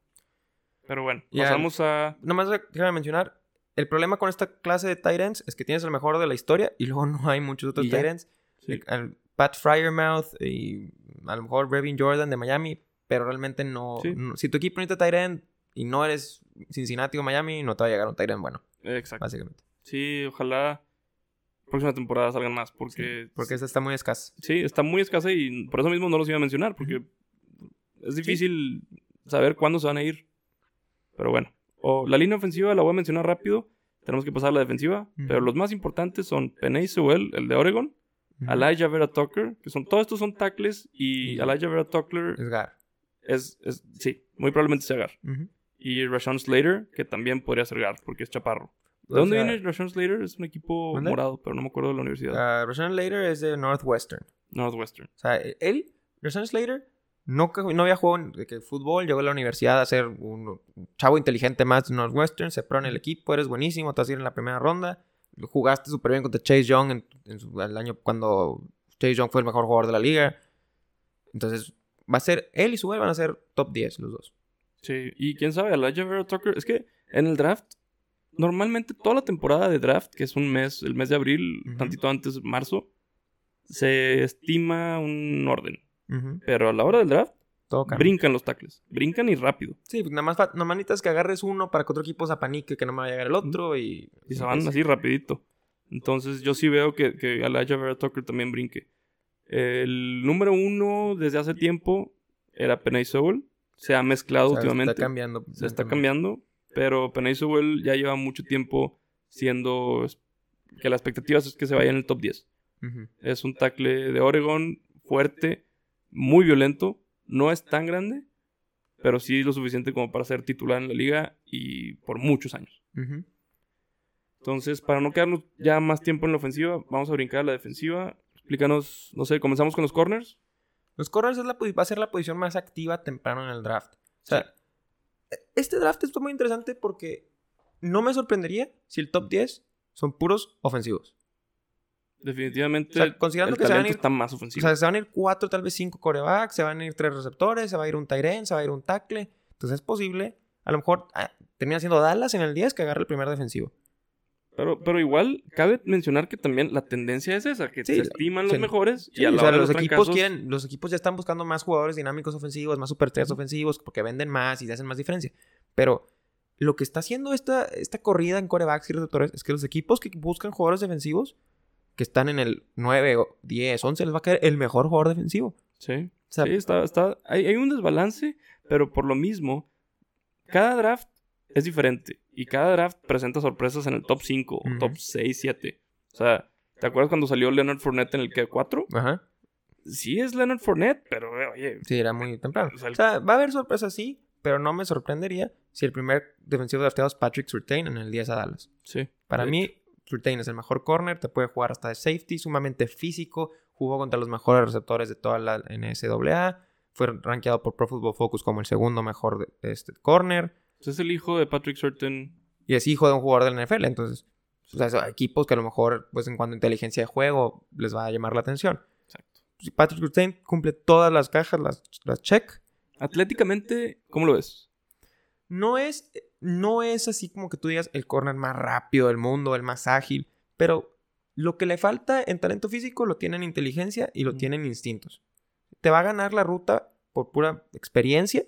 Pero bueno, pasamos a... Nomás déjame mencionar, el problema con esta clase de Titans es que tienes el mejor de la historia y luego no hay muchos otros Titans. Pat Fryermouth y a lo mejor Revin Jordan de Miami, pero realmente no, si tu equipo necesita Tyrant y no eres Cincinnati o Miami, no te va a llegar un Tyrant bueno. Exacto. Básicamente. Sí, ojalá próxima temporada salgan más porque porque esta está muy escasa. Sí, está muy escasa y por eso mismo no los iba a mencionar porque es difícil saber cuándo se van a ir. Pero bueno, o la línea ofensiva la voy a mencionar rápido. Tenemos que pasar a la defensiva, pero los más importantes son Penny Sewell, el de Oregon, Elijah Vera Tucker, que son todos estos son tackles y, Elijah Vera Tucker es Gar. Es, sí, muy probablemente sea Gar. Y Rashawn Slater, que también podría ser Gar porque es chaparro. ¿De dónde viene Rashawn Slater? Es un equipo morado, pero no me acuerdo de la universidad. Uh, Rashawn Slater es de Northwestern. Northwestern. O sea, él, Rashawn Slater, no, no había jugado en, fútbol, llegó a la universidad a ser un chavo inteligente más de Northwestern, se pro en el equipo, eres buenísimo, te vas a ir en la primera ronda jugaste súper bien contra Chase Young en, el año cuando Chase Young fue el mejor jugador de la liga. Entonces, va a ser él y su van a ser top 10 los dos. Sí, y quién sabe, Elijah Vera Tucker, es que en el draft, normalmente toda la temporada de draft, que es un mes, el mes de abril, tantito antes, marzo, se estima un orden. Pero a la hora del draft, brincan los tackles. Brincan y rápido. Sí, pues nada más, nomás necesitas que agarres uno para que otro equipo se apanique, que no me vaya a llegar el otro y... Y se van así rapidito. Entonces yo sí veo que, que Elijah Vera Tucker también brinque. El número uno desde hace tiempo era Penay Sewell. Se ha mezclado últimamente. Se está cambiando. Se está cambiando. Pero Penay Sewell ya lleva mucho tiempo siendo... Que la expectativa es que se vaya en el top 10. Es un tackle de Oregon fuerte, muy violento. No es tan grande, pero sí lo suficiente como para ser titular en la liga y por muchos años. Entonces, para no quedarnos ya más tiempo en la ofensiva, vamos a brincar a la defensiva. Explícanos, no sé, comenzamos con los corners. Los corners es la, va a ser la posición más activa temprano en el draft. O sea, este draft está muy interesante porque no me sorprendería si el top 10 son puros ofensivos. Definitivamente, considerando que se van a ir, está más ofensivo. O sea, se van a ir cuatro, tal vez cinco corebacks, se van a ir tres receptores, se va a ir un Tyren, se va a ir un tackle. Entonces es posible, a lo mejor ah, termina siendo Dallas en el 10 que agarre el primer defensivo. Pero, pero igual, cabe mencionar que también la tendencia es esa, que se estiman los mejores y a la hora los, los equipos quieren, los equipos ya están buscando más jugadores dinámicos ofensivos, más super ofensivos, porque venden más y hacen más diferencia. Pero lo que está haciendo esta, esta corrida en corebacks y receptores es que los equipos que buscan jugadores defensivos, que están en el 9, 10, 11, les va a caer el mejor jugador defensivo. Sí. sí, está, está, hay, hay un desbalance, pero por lo mismo, cada draft es diferente. Y cada draft presenta sorpresas en el top 5 o top 6, 7. O sea, ¿te acuerdas cuando salió Leonard Fournette en el que 4? Ajá. Sí es Leonard Fournette, pero oye. Sí, era muy temprano. O sea, va a haber sorpresas, sí, pero no me sorprendería si el primer defensivo drafteado es Patrick Surtain en el 10 a Dallas. Sí. Para mí, Surtain es el mejor corner, te puede jugar hasta de safety, sumamente físico, jugó contra los mejores receptores de toda la NSAA, fue rankeado por Pro Football Focus como el segundo mejor de este corner. Pues es el hijo de Patrick Surtain. Y es hijo de un jugador del NFL, entonces. O sea, equipos que a lo mejor, pues en cuanto a inteligencia de juego, les va a llamar la atención. Exacto. Si Patrick Surtain cumple todas las cajas, las, las check. Atléticamente, ¿cómo lo ves? No es, no es así como que tú digas el corner más rápido del mundo, el más ágil, pero lo que le falta en talento físico lo tiene en inteligencia y lo tiene en instintos. Te va a ganar la ruta por pura experiencia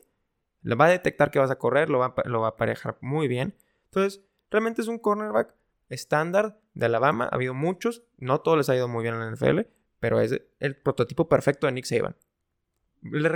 lo va a detectar que vas a correr, lo va, lo va a aparejar muy bien. Entonces, realmente es un cornerback estándar de Alabama. Ha habido muchos, no todos les ha ido muy bien en la NFL, pero es el prototipo perfecto de Nick Saban.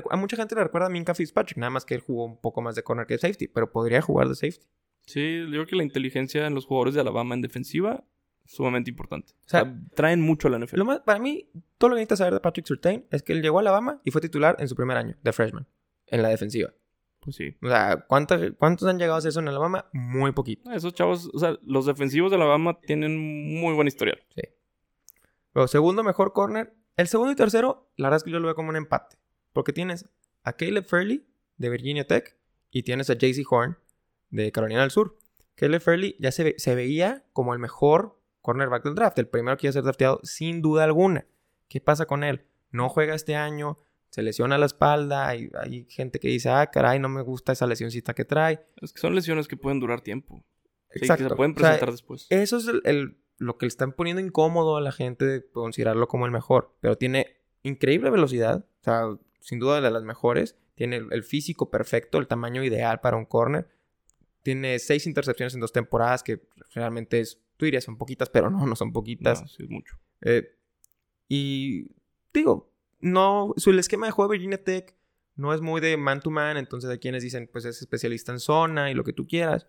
a mucha gente le recuerda a Minka Fitzpatrick, nada más que él jugó un poco más de corner que de safety, pero podría jugar de safety. Sí, yo creo que la inteligencia en los jugadores de Alabama en defensiva es sumamente importante. O sea, traen mucho a la NFL. Lo más, para mí, todo lo que necesitas saber de Patrick Surtain es que él llegó a Alabama y fue titular en su primer año de freshman, en la defensiva. Pues sí. O sea, ¿cuántos, ¿cuántos han llegado a hacer eso en Alabama? Muy poquito. Esos chavos, o sea, los defensivos de Alabama tienen muy buen historial. Sí. Pero segundo mejor corner. El segundo y tercero, la verdad es que yo lo veo como un empate. Porque tienes a Caleb Fairley de Virginia Tech y tienes a JC Horn de Carolina del Sur. Caleb Fairley ya se, se veía como el mejor cornerback del draft, el primero que iba a ser drafteado sin duda alguna. ¿Qué pasa con él? No juega este año, se lesiona la espalda, hay, hay gente que dice, ah, caray, no me gusta esa lesioncita que trae. Es que son lesiones que pueden durar tiempo. Exacto. que se pueden presentar después. Eso es el, lo que le están poniendo incómodo a la gente de considerarlo como el mejor. Pero tiene increíble velocidad, o sea, sin duda de las mejores. Tiene el, físico perfecto, el tamaño ideal para un corner. Tiene seis intercepciones en dos temporadas, que realmente es, tú dirías son poquitas, pero no, no son poquitas. No, sí es mucho. Eh, y digo, no, su esquema de juego de Virginia Tech no es muy de man to man, entonces hay quienes dicen, pues es especialista en zona y lo que tú quieras.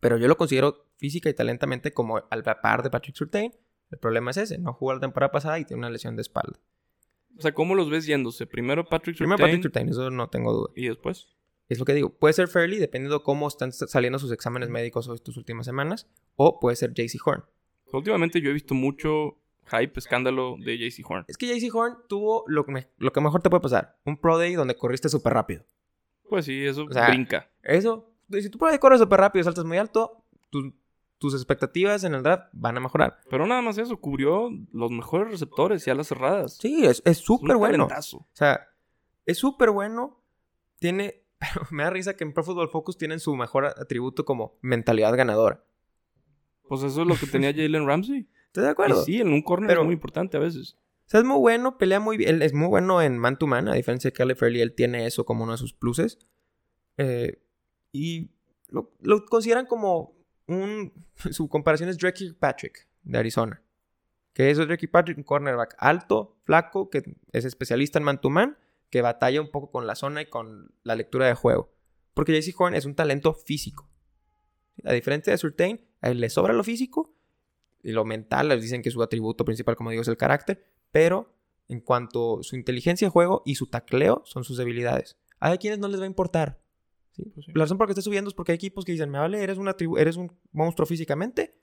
Pero yo lo considero física y talentamente como al par de Patrick Surtain. El problema es ese, no jugó la temporada pasada y tiene una lesión de espalda. O sea, ¿cómo los ves yéndose? Primero Patrick Surtain. Primero Patrick Surtain, eso no tengo duda. ¿Y después? Es lo que digo. Puede ser Fairley, dependiendo cómo están saliendo sus exámenes médicos estas últimas semanas. O puede ser JC Horn. Últimamente yo he visto mucho hype, escándalo de JC Horn. Es que JC Horn tuvo lo que, lo que mejor te puede pasar. Un Pro Day donde corriste súper rápido. Pues sí, eso brinca. Eso, si tu Pro Day corres súper rápido y saltas muy alto, tus tus expectativas en el draft van a mejorar. Pero nada más eso, cubrió los mejores receptores y a las cerradas. Sí, es súper bueno. O sea, es súper bueno. Tiene. Pero me da risa que en Pro Football Focus tienen su mejor atributo como mentalidad ganadora. Pues eso es lo que tenía Jalen Ramsey. ¿Estás de acuerdo? sí, en un corner es muy importante a veces. O sea, es muy bueno, pelea muy bien. Él es muy bueno en man to man, a diferencia de Caleb Fairley, él tiene eso como uno de sus pluses. Eh, y lo, consideran como un. Su comparación es Drake Patrick de Arizona. Que es Drake Patrick, un cornerback alto, flaco, que es especialista en man to man, que batalla un poco con la zona y con la lectura de juego. Porque JC Horn es un talento físico. A diferencia de Surtain, a él le sobra lo físico y lo mental, les dicen que su atributo principal, como digo, es el carácter, pero en cuanto a su inteligencia de juego y su tacleo son sus debilidades. Hay quienes no les va a importar. Pues la razón por la que esté subiendo es porque hay equipos que dicen, me vale, eres, una eres un monstruo físicamente,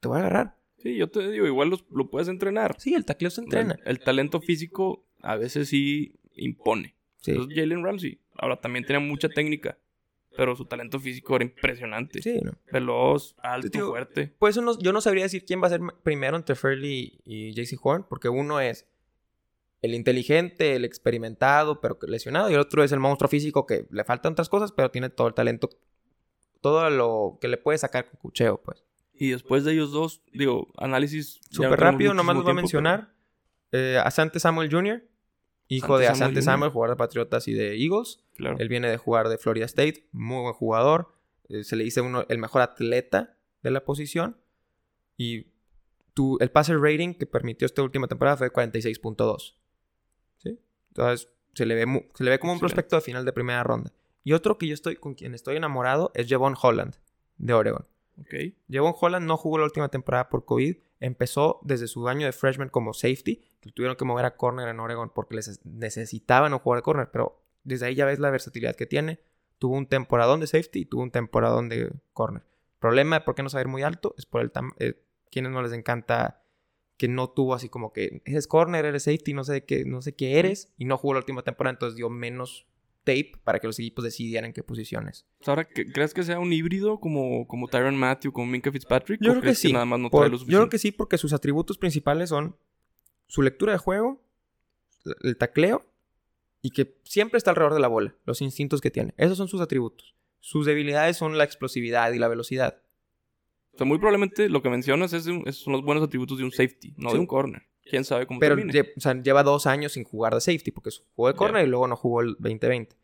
te voy a agarrar. Sí, yo te digo, igual lo puedes entrenar. Sí, el tacleo se entrena. El, talento físico a veces sí impone. Sí. Entonces, Jalen Ramsey, ahora también tenía mucha técnica, pero su talento físico era impresionante. Sí, ¿no? Veloz, alto, fuerte. Pues eso yo no sabría decir quién va a ser primero entre Fairley y JC Horn, porque uno es el inteligente, el experimentado, pero lesionado, y el otro es el monstruo físico que le faltan otras cosas, pero tiene todo el talento, todo lo que le puede sacar con cucheo, pues. Y después de ellos dos, digo, análisis... Súper rápido, nomás los voy a mencionar. Eh, Asante Samuel Jr., hijo de Asante Samuel, jugador de Patriotas y de Eagles. Claro. Él viene de jugar de Florida State, muy buen jugador. Eh, se le dice uno el mejor atleta de la posición. Y tu, el passer rating que permitió esta última temporada fue 46.2. Entonces, se le ve, se le ve como un prospecto de final de primera ronda. Y otro que yo estoy, con quien estoy enamorado es Jevon Holland, de Oregon. Okay. Jevon Holland no jugó la última temporada por COVID. Empezó desde su año de freshman como safety, que tuvieron que mover a corner en Oregon porque les necesitaban un jugador de corner, pero desde ahí ya ves la versatilidad que tiene. Tuvo un temporadón de safety y tuvo un temporadón de corner. Problema de por qué no saber muy alto es por el eh, quienes no les encanta que no tuvo así como que eres corner, eres safety, no sé qué, no sé qué eres, y no jugó la última temporada, entonces dio menos tape para que los equipos decidieran qué posiciones. Ahora, ¿crees que sea un híbrido como, como Tyron Matthew, como Minka Fitzpatrick? Yo creo que sí. nada más no yo creo que sí, porque sus atributos principales son su lectura de juego, el tacleo, y que siempre está alrededor de la bola, los instintos que tiene. Esos son sus atributos. Sus debilidades son la explosividad y la velocidad. O sea, muy probablemente lo que mencionas es son los buenos atributos de un safety, no de un corner. ¿Quién sabe cómo Pero o sea, lleva dos años sin jugar de safety porque jugó de corner y luego no jugó el 2020.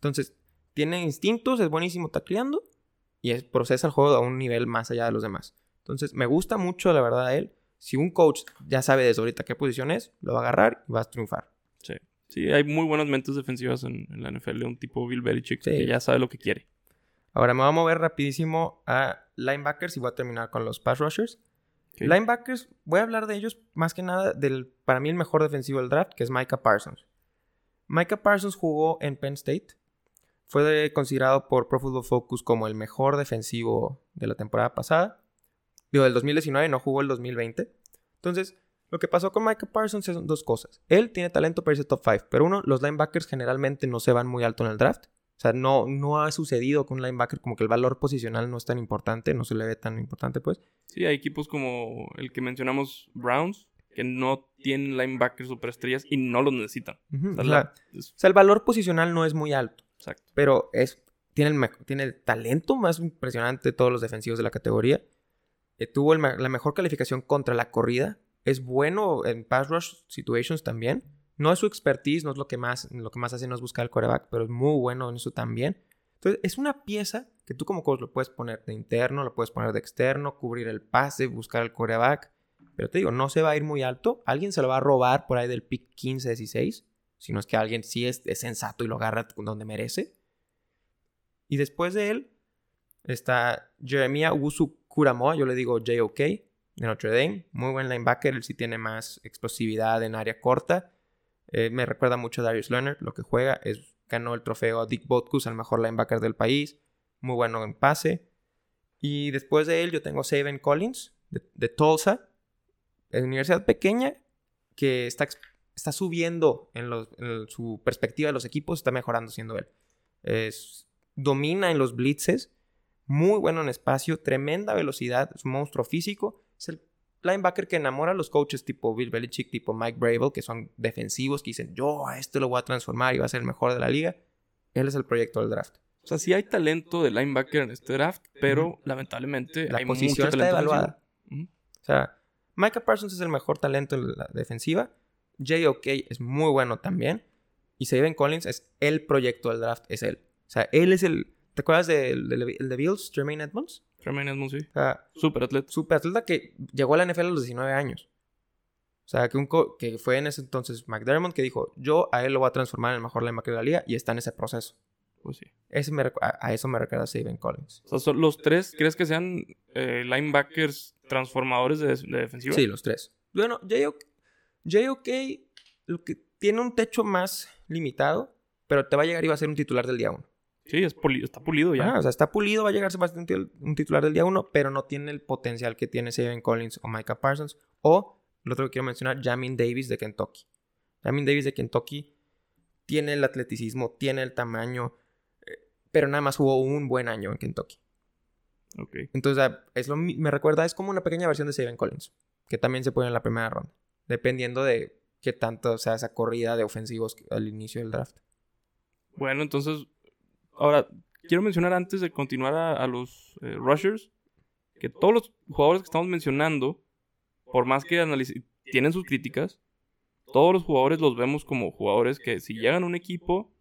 Entonces, tiene instintos, es buenísimo tacleando y es, procesa el juego a un nivel más allá de los demás. Entonces, me gusta mucho, la verdad, a él. Si un coach ya sabe desde ahorita qué posición es, lo va a agarrar y va a triunfar. Sí. Sí, hay muy buenas mentes defensivas en, la NFL. Un tipo Bill Belichick que ya sabe lo que quiere. Ahora me voy a mover rapidísimo a linebackers y voy a terminar con los pass rushers. Linebackers, voy a hablar de ellos más que nada del, para mí, el mejor defensivo del draft, que es Micah Parsons. Micah Parsons jugó en Penn State. Fue considerado por Pro Football Focus como el mejor defensivo de la temporada pasada. Digo, del 2019, no jugó el 2020. Entonces, lo que pasó con Micah Parsons son dos cosas. Él tiene talento para irse top 5, pero uno, los linebackers generalmente no se van muy alto en el draft. O sea, no, no ha sucedido con un linebacker como que el valor posicional no es tan importante, no se le ve tan importante, pues. Sí, hay equipos como el que mencionamos, Browns, que no tienen linebackers superestrellas y no los necesitan. o, sea, el valor posicional no es muy alto. Exacto. Pero es, tiene, el, tiene el talento más impresionante de todos los defensivos de la categoría. Eh, tuvo la mejor calificación contra la corrida. Es bueno en pass rush situations también. No es su expertise, no es lo que más, lo que más hace, no es buscar el coreback, pero es muy bueno en eso también. Entonces, es una pieza que tú como coach lo puedes poner de interno, lo puedes poner de externo, cubrir el pase, buscar el coreback. Pero te digo, no se va a ir muy alto. Alguien se lo va a robar por ahí del pick 15-16. Si no es que alguien sí es, sensato y lo agarra donde merece. Y después de él está Jeremiah Usu Kuramoa, yo le digo JOK, de Notre Dame. Muy buen linebacker, él sí tiene más explosividad en área corta. Eh, me recuerda mucho a Darius Leonard, lo que juega. Es, ganó el trofeo a Dick Botkus, al mejor linebacker del país. Muy bueno en pase. Y después de él yo tengo Saban Collins, de, Tulsa. Es una universidad pequeña que está, está subiendo en, su perspectiva de los equipos. Está mejorando siendo él. Es, domina en los blitzes. muy bueno en espacio, tremenda velocidad, es un monstruo físico. Es el linebacker que enamora a los coaches tipo Bill Belichick, tipo Mike Bravel, que son defensivos, que dicen, yo a este lo voy a transformar y va a ser el mejor de la liga. Él es el proyecto del draft. O sea, sí hay talento de linebacker en este draft, pero lamentablemente la hay posición está evaluada. O sea, Micah Parsons es el mejor talento en la defensiva. J.O.K. es muy bueno también. Y Saban Collins es el proyecto del draft, es él. O sea, él es el... ¿Te acuerdas del de, Bills, Jermaine Edmonds? Jermaine Edmonds, sí. O sea, super atleta. Super atleta que llegó a la NFL a los 19 años. O sea, que, un que fue en ese entonces McDermott que dijo, yo a él lo voy a transformar en el mejor linebacker de la liga y está en ese proceso. Pues sí. a, eso me recuerda Saban Collins. O sea, ¿los tres crees que sean eh, linebackers transformadores de, defensiva? Sí, los tres. Bueno, JOK, lo que tiene un techo más limitado, pero te va a llegar y va a ser un titular del día uno. Sí, es está pulido ya. o sea, está pulido, va a llegar bastante un titular del día uno, pero no tiene el potencial que tiene Saban Collins o Micah Parsons. O, lo otro que quiero mencionar, Jamin Davis de Kentucky. Jamin Davis de Kentucky tiene el atleticismo, tiene el tamaño, pero nada más jugó un buen año en Kentucky. Ok. Entonces, es lo, me recuerda, es como una pequeña versión de Steven Collins, que también se pone en la primera ronda, dependiendo de qué tanto sea esa corrida de ofensivos al inicio del draft. Bueno, entonces, ahora, quiero mencionar antes de continuar a, los eh, rushers, que todos los jugadores que estamos mencionando, por más que tienen sus críticas, todos los jugadores los vemos como jugadores que si llegan a un equipo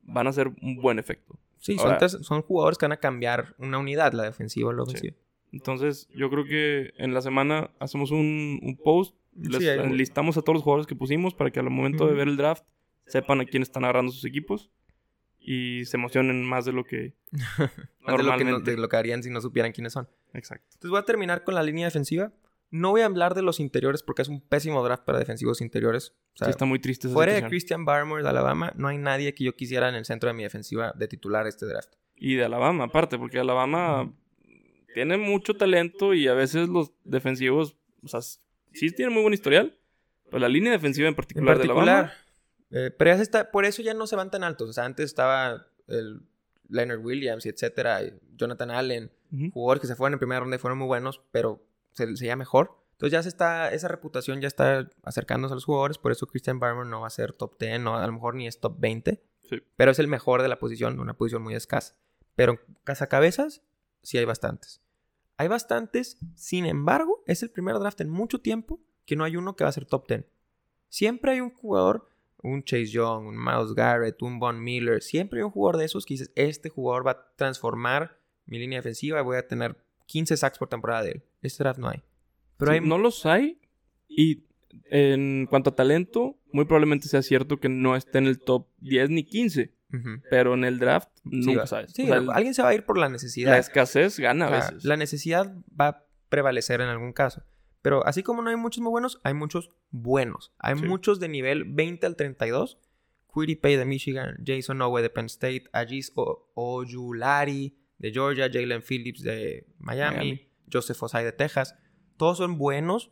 van a hacer un buen efecto. Sí, son, jugadores que van a cambiar una unidad, la defensiva o la ofensiva. Entonces, yo creo que en la semana hacemos un, post, les, listamos a todos los jugadores que pusimos para que al momento de ver el draft sepan a quién están agarrando sus equipos y se emocionen más de lo que normalmente. De lo, que harían si no supieran quiénes son. Exacto. Entonces voy a terminar con la línea defensiva. No voy a hablar de los interiores porque es un pésimo draft para defensivos interiores. sí, está muy triste. fuera de Christian Barmore de Alabama, no hay nadie que yo quisiera en el centro de mi defensiva de titular este draft. Y de Alabama, aparte, porque Alabama tiene mucho talento y a veces los defensivos, o sea, sí tienen muy buen historial, pero la línea defensiva en particular, de Alabama. Eh, pero ya está, por eso ya no se van tan altos. O sea, antes estaba el Leonard Williams y etcétera, Jonathan Allen, jugadores que se fueron en primera ronda y fueron muy buenos, pero se, se mejor. Entonces ya se está, esa reputación ya está acercándose a los jugadores, por eso Christian Barber no va a ser top 10, no, a lo mejor ni es top 20, pero es el mejor de la posición, una posición muy escasa. Pero en cazacabezas sí hay bastantes. Hay bastantes, sin embargo, es el primer draft en mucho tiempo que no hay uno que va a ser top 10. Siempre hay un jugador, un Chase Young, un Miles Garrett, un Von Miller, siempre hay un jugador de esos que dices, este jugador va a transformar mi línea defensiva y voy a tener 15 sacks por temporada de él. Este draft no hay. Pero No los hay. Y en cuanto a talento, muy probablemente sea cierto que no esté en el top 10 ni 15. Pero en el draft nunca sabes. Sí, alguien se va a ir por la necesidad. La escasez gana a veces. La necesidad va a prevalecer en algún caso. Pero así como no hay muchos muy buenos, hay muchos buenos. Hay muchos de nivel 20 al 32. Pay de Michigan, Jason Owe de Penn State, Ajis Ojulari de Georgia, Jalen Phillips de Miami, Joseph Osai de Texas. Todos son buenos,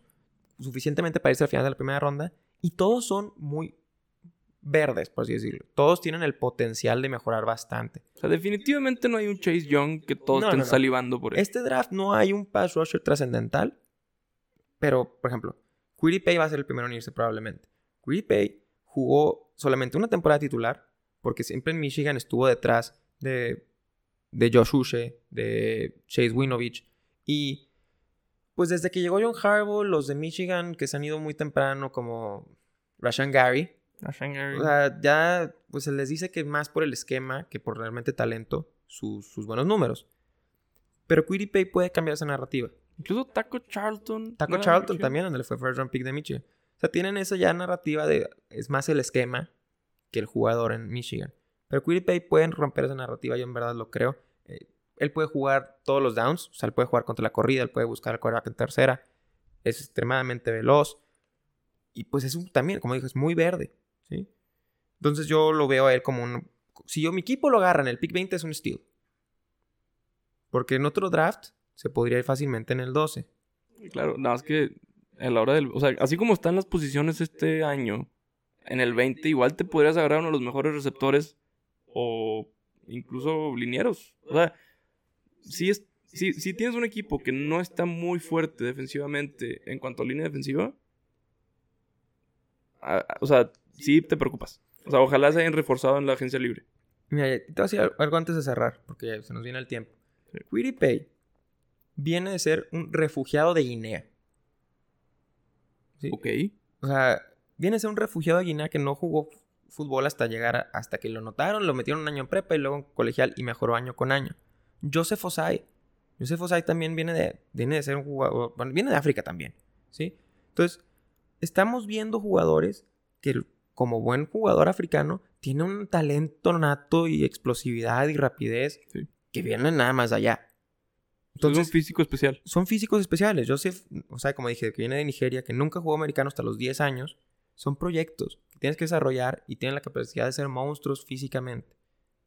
suficientemente para irse al final de la primera ronda, y todos son muy verdes, por así decirlo. Todos tienen el potencial de mejorar bastante. O sea, definitivamente no hay un Chase Young que todos estén salivando por él. Este draft no hay un pass rusher trascendental, pero, por ejemplo, Pay va a ser el primero en irse probablemente. Pay jugó solamente una temporada titular, porque siempre en Michigan estuvo detrás de de Josh Uche, de Chase Winovich. Y pues desde que llegó John Harbaugh, los de Michigan que se han ido muy temprano, como Rashan Gary. O sea, ya pues se les dice que más por el esquema que por realmente talento, sus, buenos números. Pero Pay puede cambiar esa narrativa. Incluso Taco Charlton. Taco Charlton también, donde le fue first round pick de Michigan. O sea, tienen esa ya narrativa de es más el esquema que el jugador en Michigan. Pero Pay pueden romper esa narrativa, yo en verdad lo creo. Eh, él puede jugar todos los downs, o sea, él puede jugar contra la corrida, él puede buscar el quarterback en tercera. Es extremadamente veloz. Y pues es también, como dije, es muy verde. Entonces yo lo veo a él como un... Si yo mi equipo lo agarra en el pick 20 es un steal. Porque en otro draft se podría ir fácilmente en el 12. Claro, nada más que a la hora del... O sea, así como están las posiciones este año, en el 20 igual te podrías agarrar uno de los mejores receptores o incluso linieros. O sea, si, es, si, si tienes un equipo que no está muy fuerte defensivamente en cuanto a línea defensiva, o sea, sí te preocupas. O sea, ojalá se hayan reforzado en la agencia libre. Mira, te voy a decir algo antes de cerrar, porque se nos viene el tiempo. Sí. Pay viene de ser un refugiado de Guinea. ¿Sí? Ok. O sea, viene de ser un refugiado de Guinea que no jugó fútbol hasta llegar, hasta que lo notaron, lo metieron un año en prepa y luego en colegial y mejoró año con año. Joseph Osai. Joseph Osai también viene de, viene de ser un jugador, bueno, viene de África también, ¿sí? Entonces, estamos viendo jugadores que como buen jugador africano tiene un talento nato y explosividad y rapidez que vienen nada más allá. Entonces, son físico especial. Son físicos especiales. Joseph, o sea, como dije, que viene de Nigeria, que nunca jugó americano hasta los 10 años, son proyectos que tienes que desarrollar y tienen la capacidad de ser monstruos físicamente.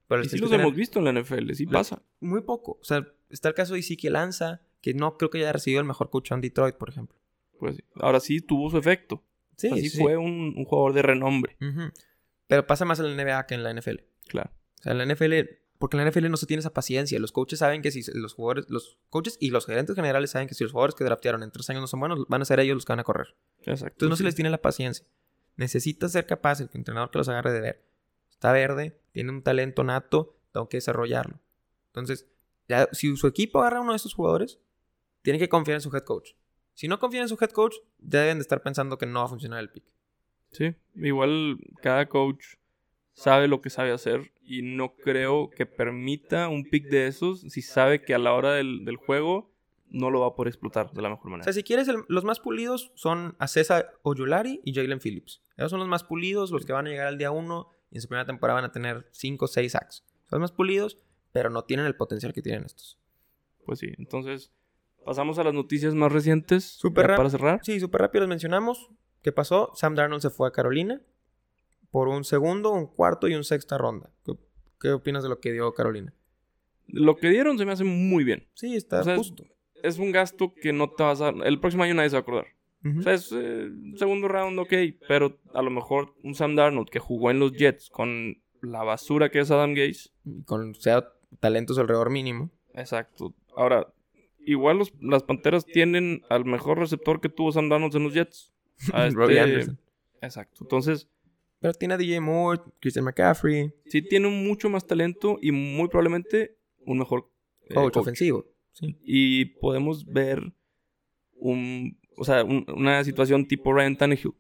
Pero y sí los hemos visto en la NFL, sí pasa. Muy poco. O sea, está el caso de Ezekiel Lanza, que no creo que haya recibido el mejor coach en Detroit, por ejemplo. Pues ahora sí tuvo su efecto. Sí, fue un, jugador de renombre. Pero pasa más en la NBA que en la NFL. Claro. O sea, en la NFL, porque en la NFL no se tiene esa paciencia. Los coaches saben que si los jugadores, los coaches y los gerentes generales saben que si los jugadores que draftearon en tres años no son buenos, van a ser ellos los que van a correr. Exacto. Entonces no se les tiene la paciencia. Necesita ser capaz, el entrenador que los agarre de ver. Está verde, tiene un talento nato, tengo que desarrollarlo. Entonces, ya, si su equipo agarra a uno de esos jugadores, tiene que confiar en su head coach. Si no confían en su head coach, ya deben de estar pensando que no va a funcionar el pick. Sí, igual cada coach sabe lo que sabe hacer y no creo que permita un pick de esos si sabe que a la hora del, juego no lo va a poder explotar de la mejor manera. O sea, si quieres, los más pulidos son a César Oyulari y Jalen Phillips. Esos son los más pulidos, los que van a llegar al día uno y en su primera temporada van a tener 5 o 6 sacks. Son más pulidos, pero no tienen el potencial que tienen estos. Pues sí, entonces Pasamos a las noticias más recientes. Super para cerrar. Sí, súper rápido les mencionamos. ¿Qué pasó? Sam Darnold se fue a Carolina por un segundo, un cuarto y un sexta ronda. ¿Qué, opinas de lo que dio Carolina? Lo que dieron se me hace muy bien. Sí, está justo. Es, un gasto que no te vas a... El próximo año nadie se va a acordar. O sea, es eh, segundo round, ok. Pero a lo mejor un Sam Darnold que jugó en los Jets con la basura que es Adam Gaze. Con sea talentos alrededor mínimo. Exacto. Ahora, igual las Panteras tienen al mejor receptor que tuvo Sam Darnold en los Jets. A este, Anderson. Exacto. Entonces... Pero tiene a DJ Moore, Christian McCaffrey. Sí, tiene mucho más talento y muy probablemente un mejor eh, coach, ofensivo. Y podemos ver un, o sea, una situación tipo Ryan Tannehill.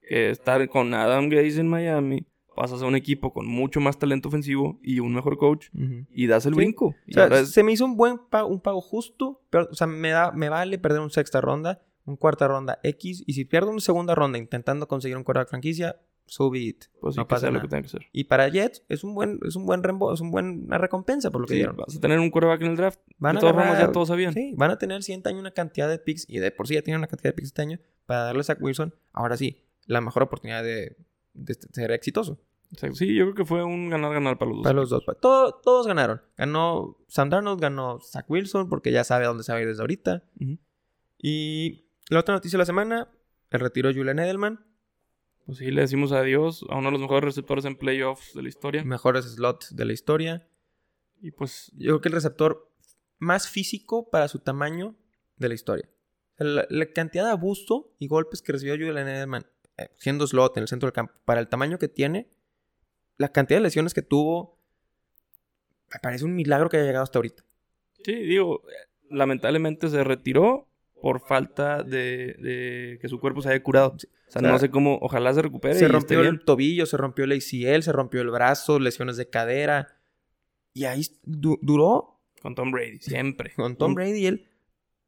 Que estar con Adam Gaze en Miami pasas a un equipo con mucho más talento ofensivo y un mejor coach y das el brinco. O sea, se me hizo un buen pago, un pago justo, pero o sea, me da me vale perder un sexta ronda, un cuarta ronda X y si pierdo una segunda ronda intentando conseguir un quarterback franquicia, so be it. Pues no pasa nada. Lo que que hacer. Y para Jets es un buen es un buen rembo, es un buena recompensa por lo que dieron. Vas a tener un quarterback en el draft. Van a todos ya todos sabían. Sí, van a tener el siguiente año una cantidad de picks y de por sí ya tienen una cantidad de picks este año para darle a Zach Wilson. Ahora sí, la mejor oportunidad de ser exitoso. Sí, yo creo que fue un ganar-ganar para los dos. Para los dos. todos ganaron. Ganó Sam Darnold, ganó Zach Wilson, porque ya sabe a dónde se va a ir desde ahorita. Y la otra noticia de la semana, el retiro de Julian Edelman. Pues sí, le decimos adiós a uno de los mejores receptores en playoffs de la historia. Mejores slots de la historia. Y pues... Yo creo que el receptor más físico para su tamaño de la historia. La, cantidad de abuso y golpes que recibió Julian Edelman siendo slot en el centro del campo, para el tamaño que tiene, la cantidad de lesiones que tuvo, me parece un milagro que haya llegado hasta ahorita. Sí, digo, lamentablemente se retiró por falta de, que su cuerpo se haya curado. O sea, no sé cómo, ojalá se recupere. Se rompió el tobillo, se rompió el ACL, se rompió el brazo, lesiones de cadera. Y ahí duró. Con Tom Brady, siempre. Con Tom Brady, él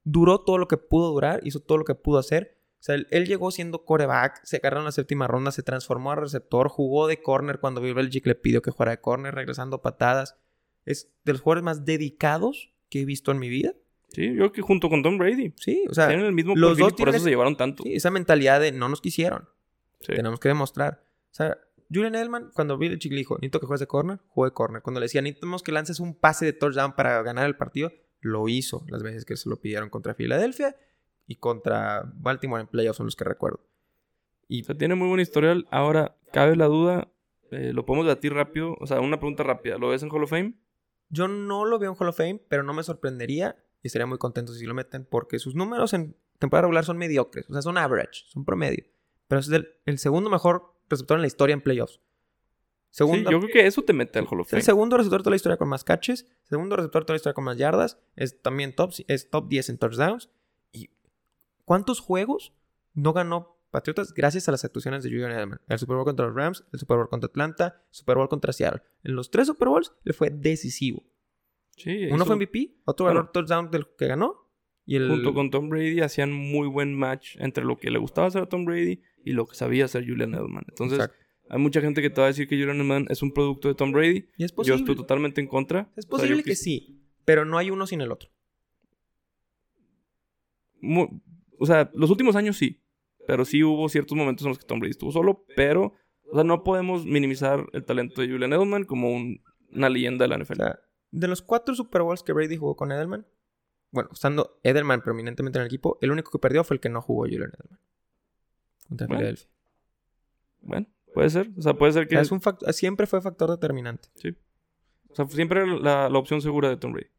duró todo lo que pudo durar, hizo todo lo que pudo hacer. O sea, él, llegó siendo coreback, se agarró en la séptima ronda, se transformó a receptor, jugó de corner cuando Bill Belichick le pidió que fuera de corner, regresando patadas. Es de los jugadores más dedicados que he visto en mi vida. Sí, yo creo que junto con Tom Brady. Sí, o sea, tienen el mismo los dos por eso se llevaron tanto. Sí, esa mentalidad de no nos quisieron. Tenemos que demostrar. O sea, Julian Edelman, cuando Bill Belichick le dijo, necesito que juegues de corner, jugó de corner. Cuando le decía, necesitamos que lances un pase de touchdown para ganar el partido, lo hizo las veces que se lo pidieron contra Filadelfia y contra Baltimore en playoffs son los que recuerdo. Y tiene muy buen historial. Ahora, cabe la duda, eh, lo podemos debatir rápido. O sea, una pregunta rápida. ¿Lo ves en Hall of Fame? Yo no lo veo en Hall of Fame, pero no me sorprendería y estaría muy contento si lo meten porque sus números en temporada regular son mediocres, o sea, son average, son promedio. Pero es el segundo mejor receptor en la historia en playoffs. Segundo, yo creo que eso te mete al Hall of Fame. El segundo receptor de toda la historia con más catches, segundo receptor de toda la historia con más yardas, es también top, es top 10 en touchdowns. ¿Y cuántos juegos no ganó Patriotas gracias a las actuaciones de Julian Edelman? El Super Bowl contra los Rams, el Super Bowl contra Atlanta, el Super Bowl contra Seattle. En los tres Super Bowls le fue decisivo. Uno fue MVP, otro ganó touchdown del que ganó. Y el... Junto con Tom Brady hacían muy buen match entre lo que le gustaba hacer a Tom Brady y lo que sabía hacer Julian Edelman. Entonces, hay mucha gente que te va a decir que Julian Edelman es un producto de Tom Brady. ¿Y es posible? Yo estoy totalmente en contra. Es posible que... sí, pero no hay uno sin el otro. O sea, los últimos años sí. Pero sí hubo ciertos momentos en los que Tom Brady estuvo solo. Pero, o sea, no podemos minimizar el talento de Julian Edelman como una leyenda de la NFL. de los cuatro Super Bowls que Brady jugó con Edelman, bueno, estando Edelman prominentemente en el equipo, el único que perdió fue el que no jugó Julian Edelman. Contra Philadelphia. Bueno, puede ser. O sea, puede ser que. Es un siempre fue factor determinante. Sí. O sea, siempre la, la opción segura de Tom Brady.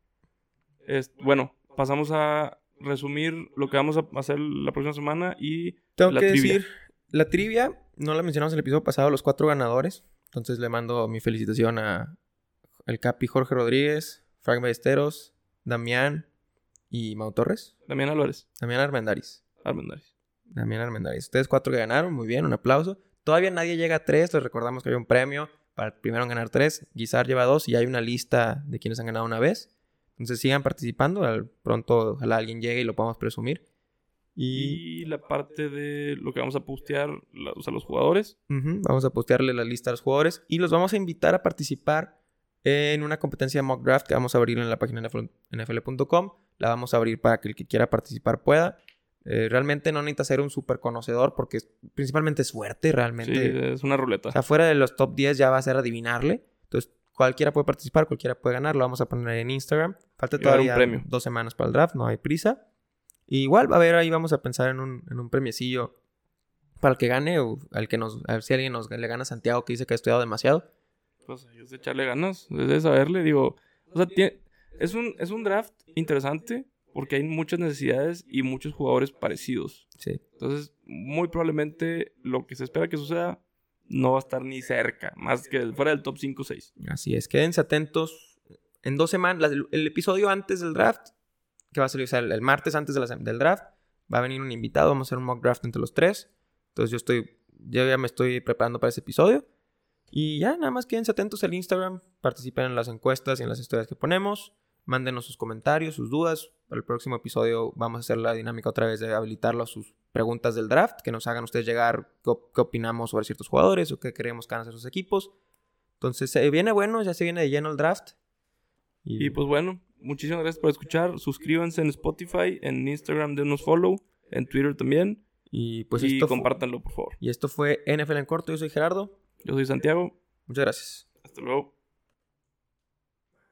Es, bueno, pasamos a resumir lo que vamos a hacer la próxima semana y Tengo la que trivia. decir, la trivia, no la mencionamos en el episodio pasado, los cuatro ganadores. Entonces le mando mi felicitación a el Capi Jorge Rodríguez, Frank Ballesteros, Damián y Mau Torres. Damián Álvarez. Damián Armendaris. Armendaris. Damián Armendaris. Ustedes cuatro que ganaron, muy bien, un aplauso. Todavía nadie llega a tres, les recordamos que hay un premio para primero ganar tres. Guizar lleva dos y hay una lista de quienes han ganado una vez. Entonces sigan participando, al pronto ojalá alguien llegue y lo podamos presumir. Y... la parte de lo que vamos a postear a los jugadores. Vamos a postearle la lista a los jugadores y los vamos a invitar a participar en una competencia de mock draft que vamos a abrir en la página nfl.com. La vamos a abrir para que el que quiera participar pueda. Eh, realmente no necesita ser un súper conocedor porque principalmente es suerte, realmente. Sí, es una ruleta. O sea, fuera de los top 10 ya va a ser adivinarle. Cualquiera puede participar, cualquiera puede ganar. Lo vamos a poner en Instagram. Falta todavía dos semanas para el draft, no hay prisa. igual, a ver, ahí vamos a pensar en un, en un premiecillo para el que gane o al que nos, a ver si alguien nos le gana a Santiago que dice que ha estudiado demasiado. Pues es de echarle ganas, es de saberle, digo. O sea, es, un, es un draft interesante porque hay muchas necesidades y muchos jugadores parecidos. Sí. Entonces, muy probablemente lo que se espera que suceda no va a estar ni cerca, más que fuera del top 5 o 6. Así es, quédense atentos. En dos semanas, el, episodio antes del draft, que va a salir, el, martes antes del draft, va a venir un invitado, vamos a hacer un mock draft entre los tres. Entonces yo estoy, yo ya me estoy preparando para ese episodio. Y ya, nada más quédense atentos al Instagram, participen en las encuestas y en las historias que ponemos. Mándenos sus comentarios, sus dudas. Para el próximo episodio vamos a hacer la dinámica otra vez de habilitarlo a sus preguntas del draft, que nos hagan ustedes llegar qué, opinamos sobre ciertos jugadores o qué creemos que van a hacer sus equipos. Entonces, se viene bueno, ya se viene de lleno el draft. Y... pues bueno, muchísimas gracias por escuchar. Suscríbanse en Spotify, en Instagram denos follow, en Twitter también. Y pues y compártanlo, por favor. Y esto fue NFL en corto. Yo soy Gerardo. Yo soy Santiago. Muchas gracias. Hasta luego.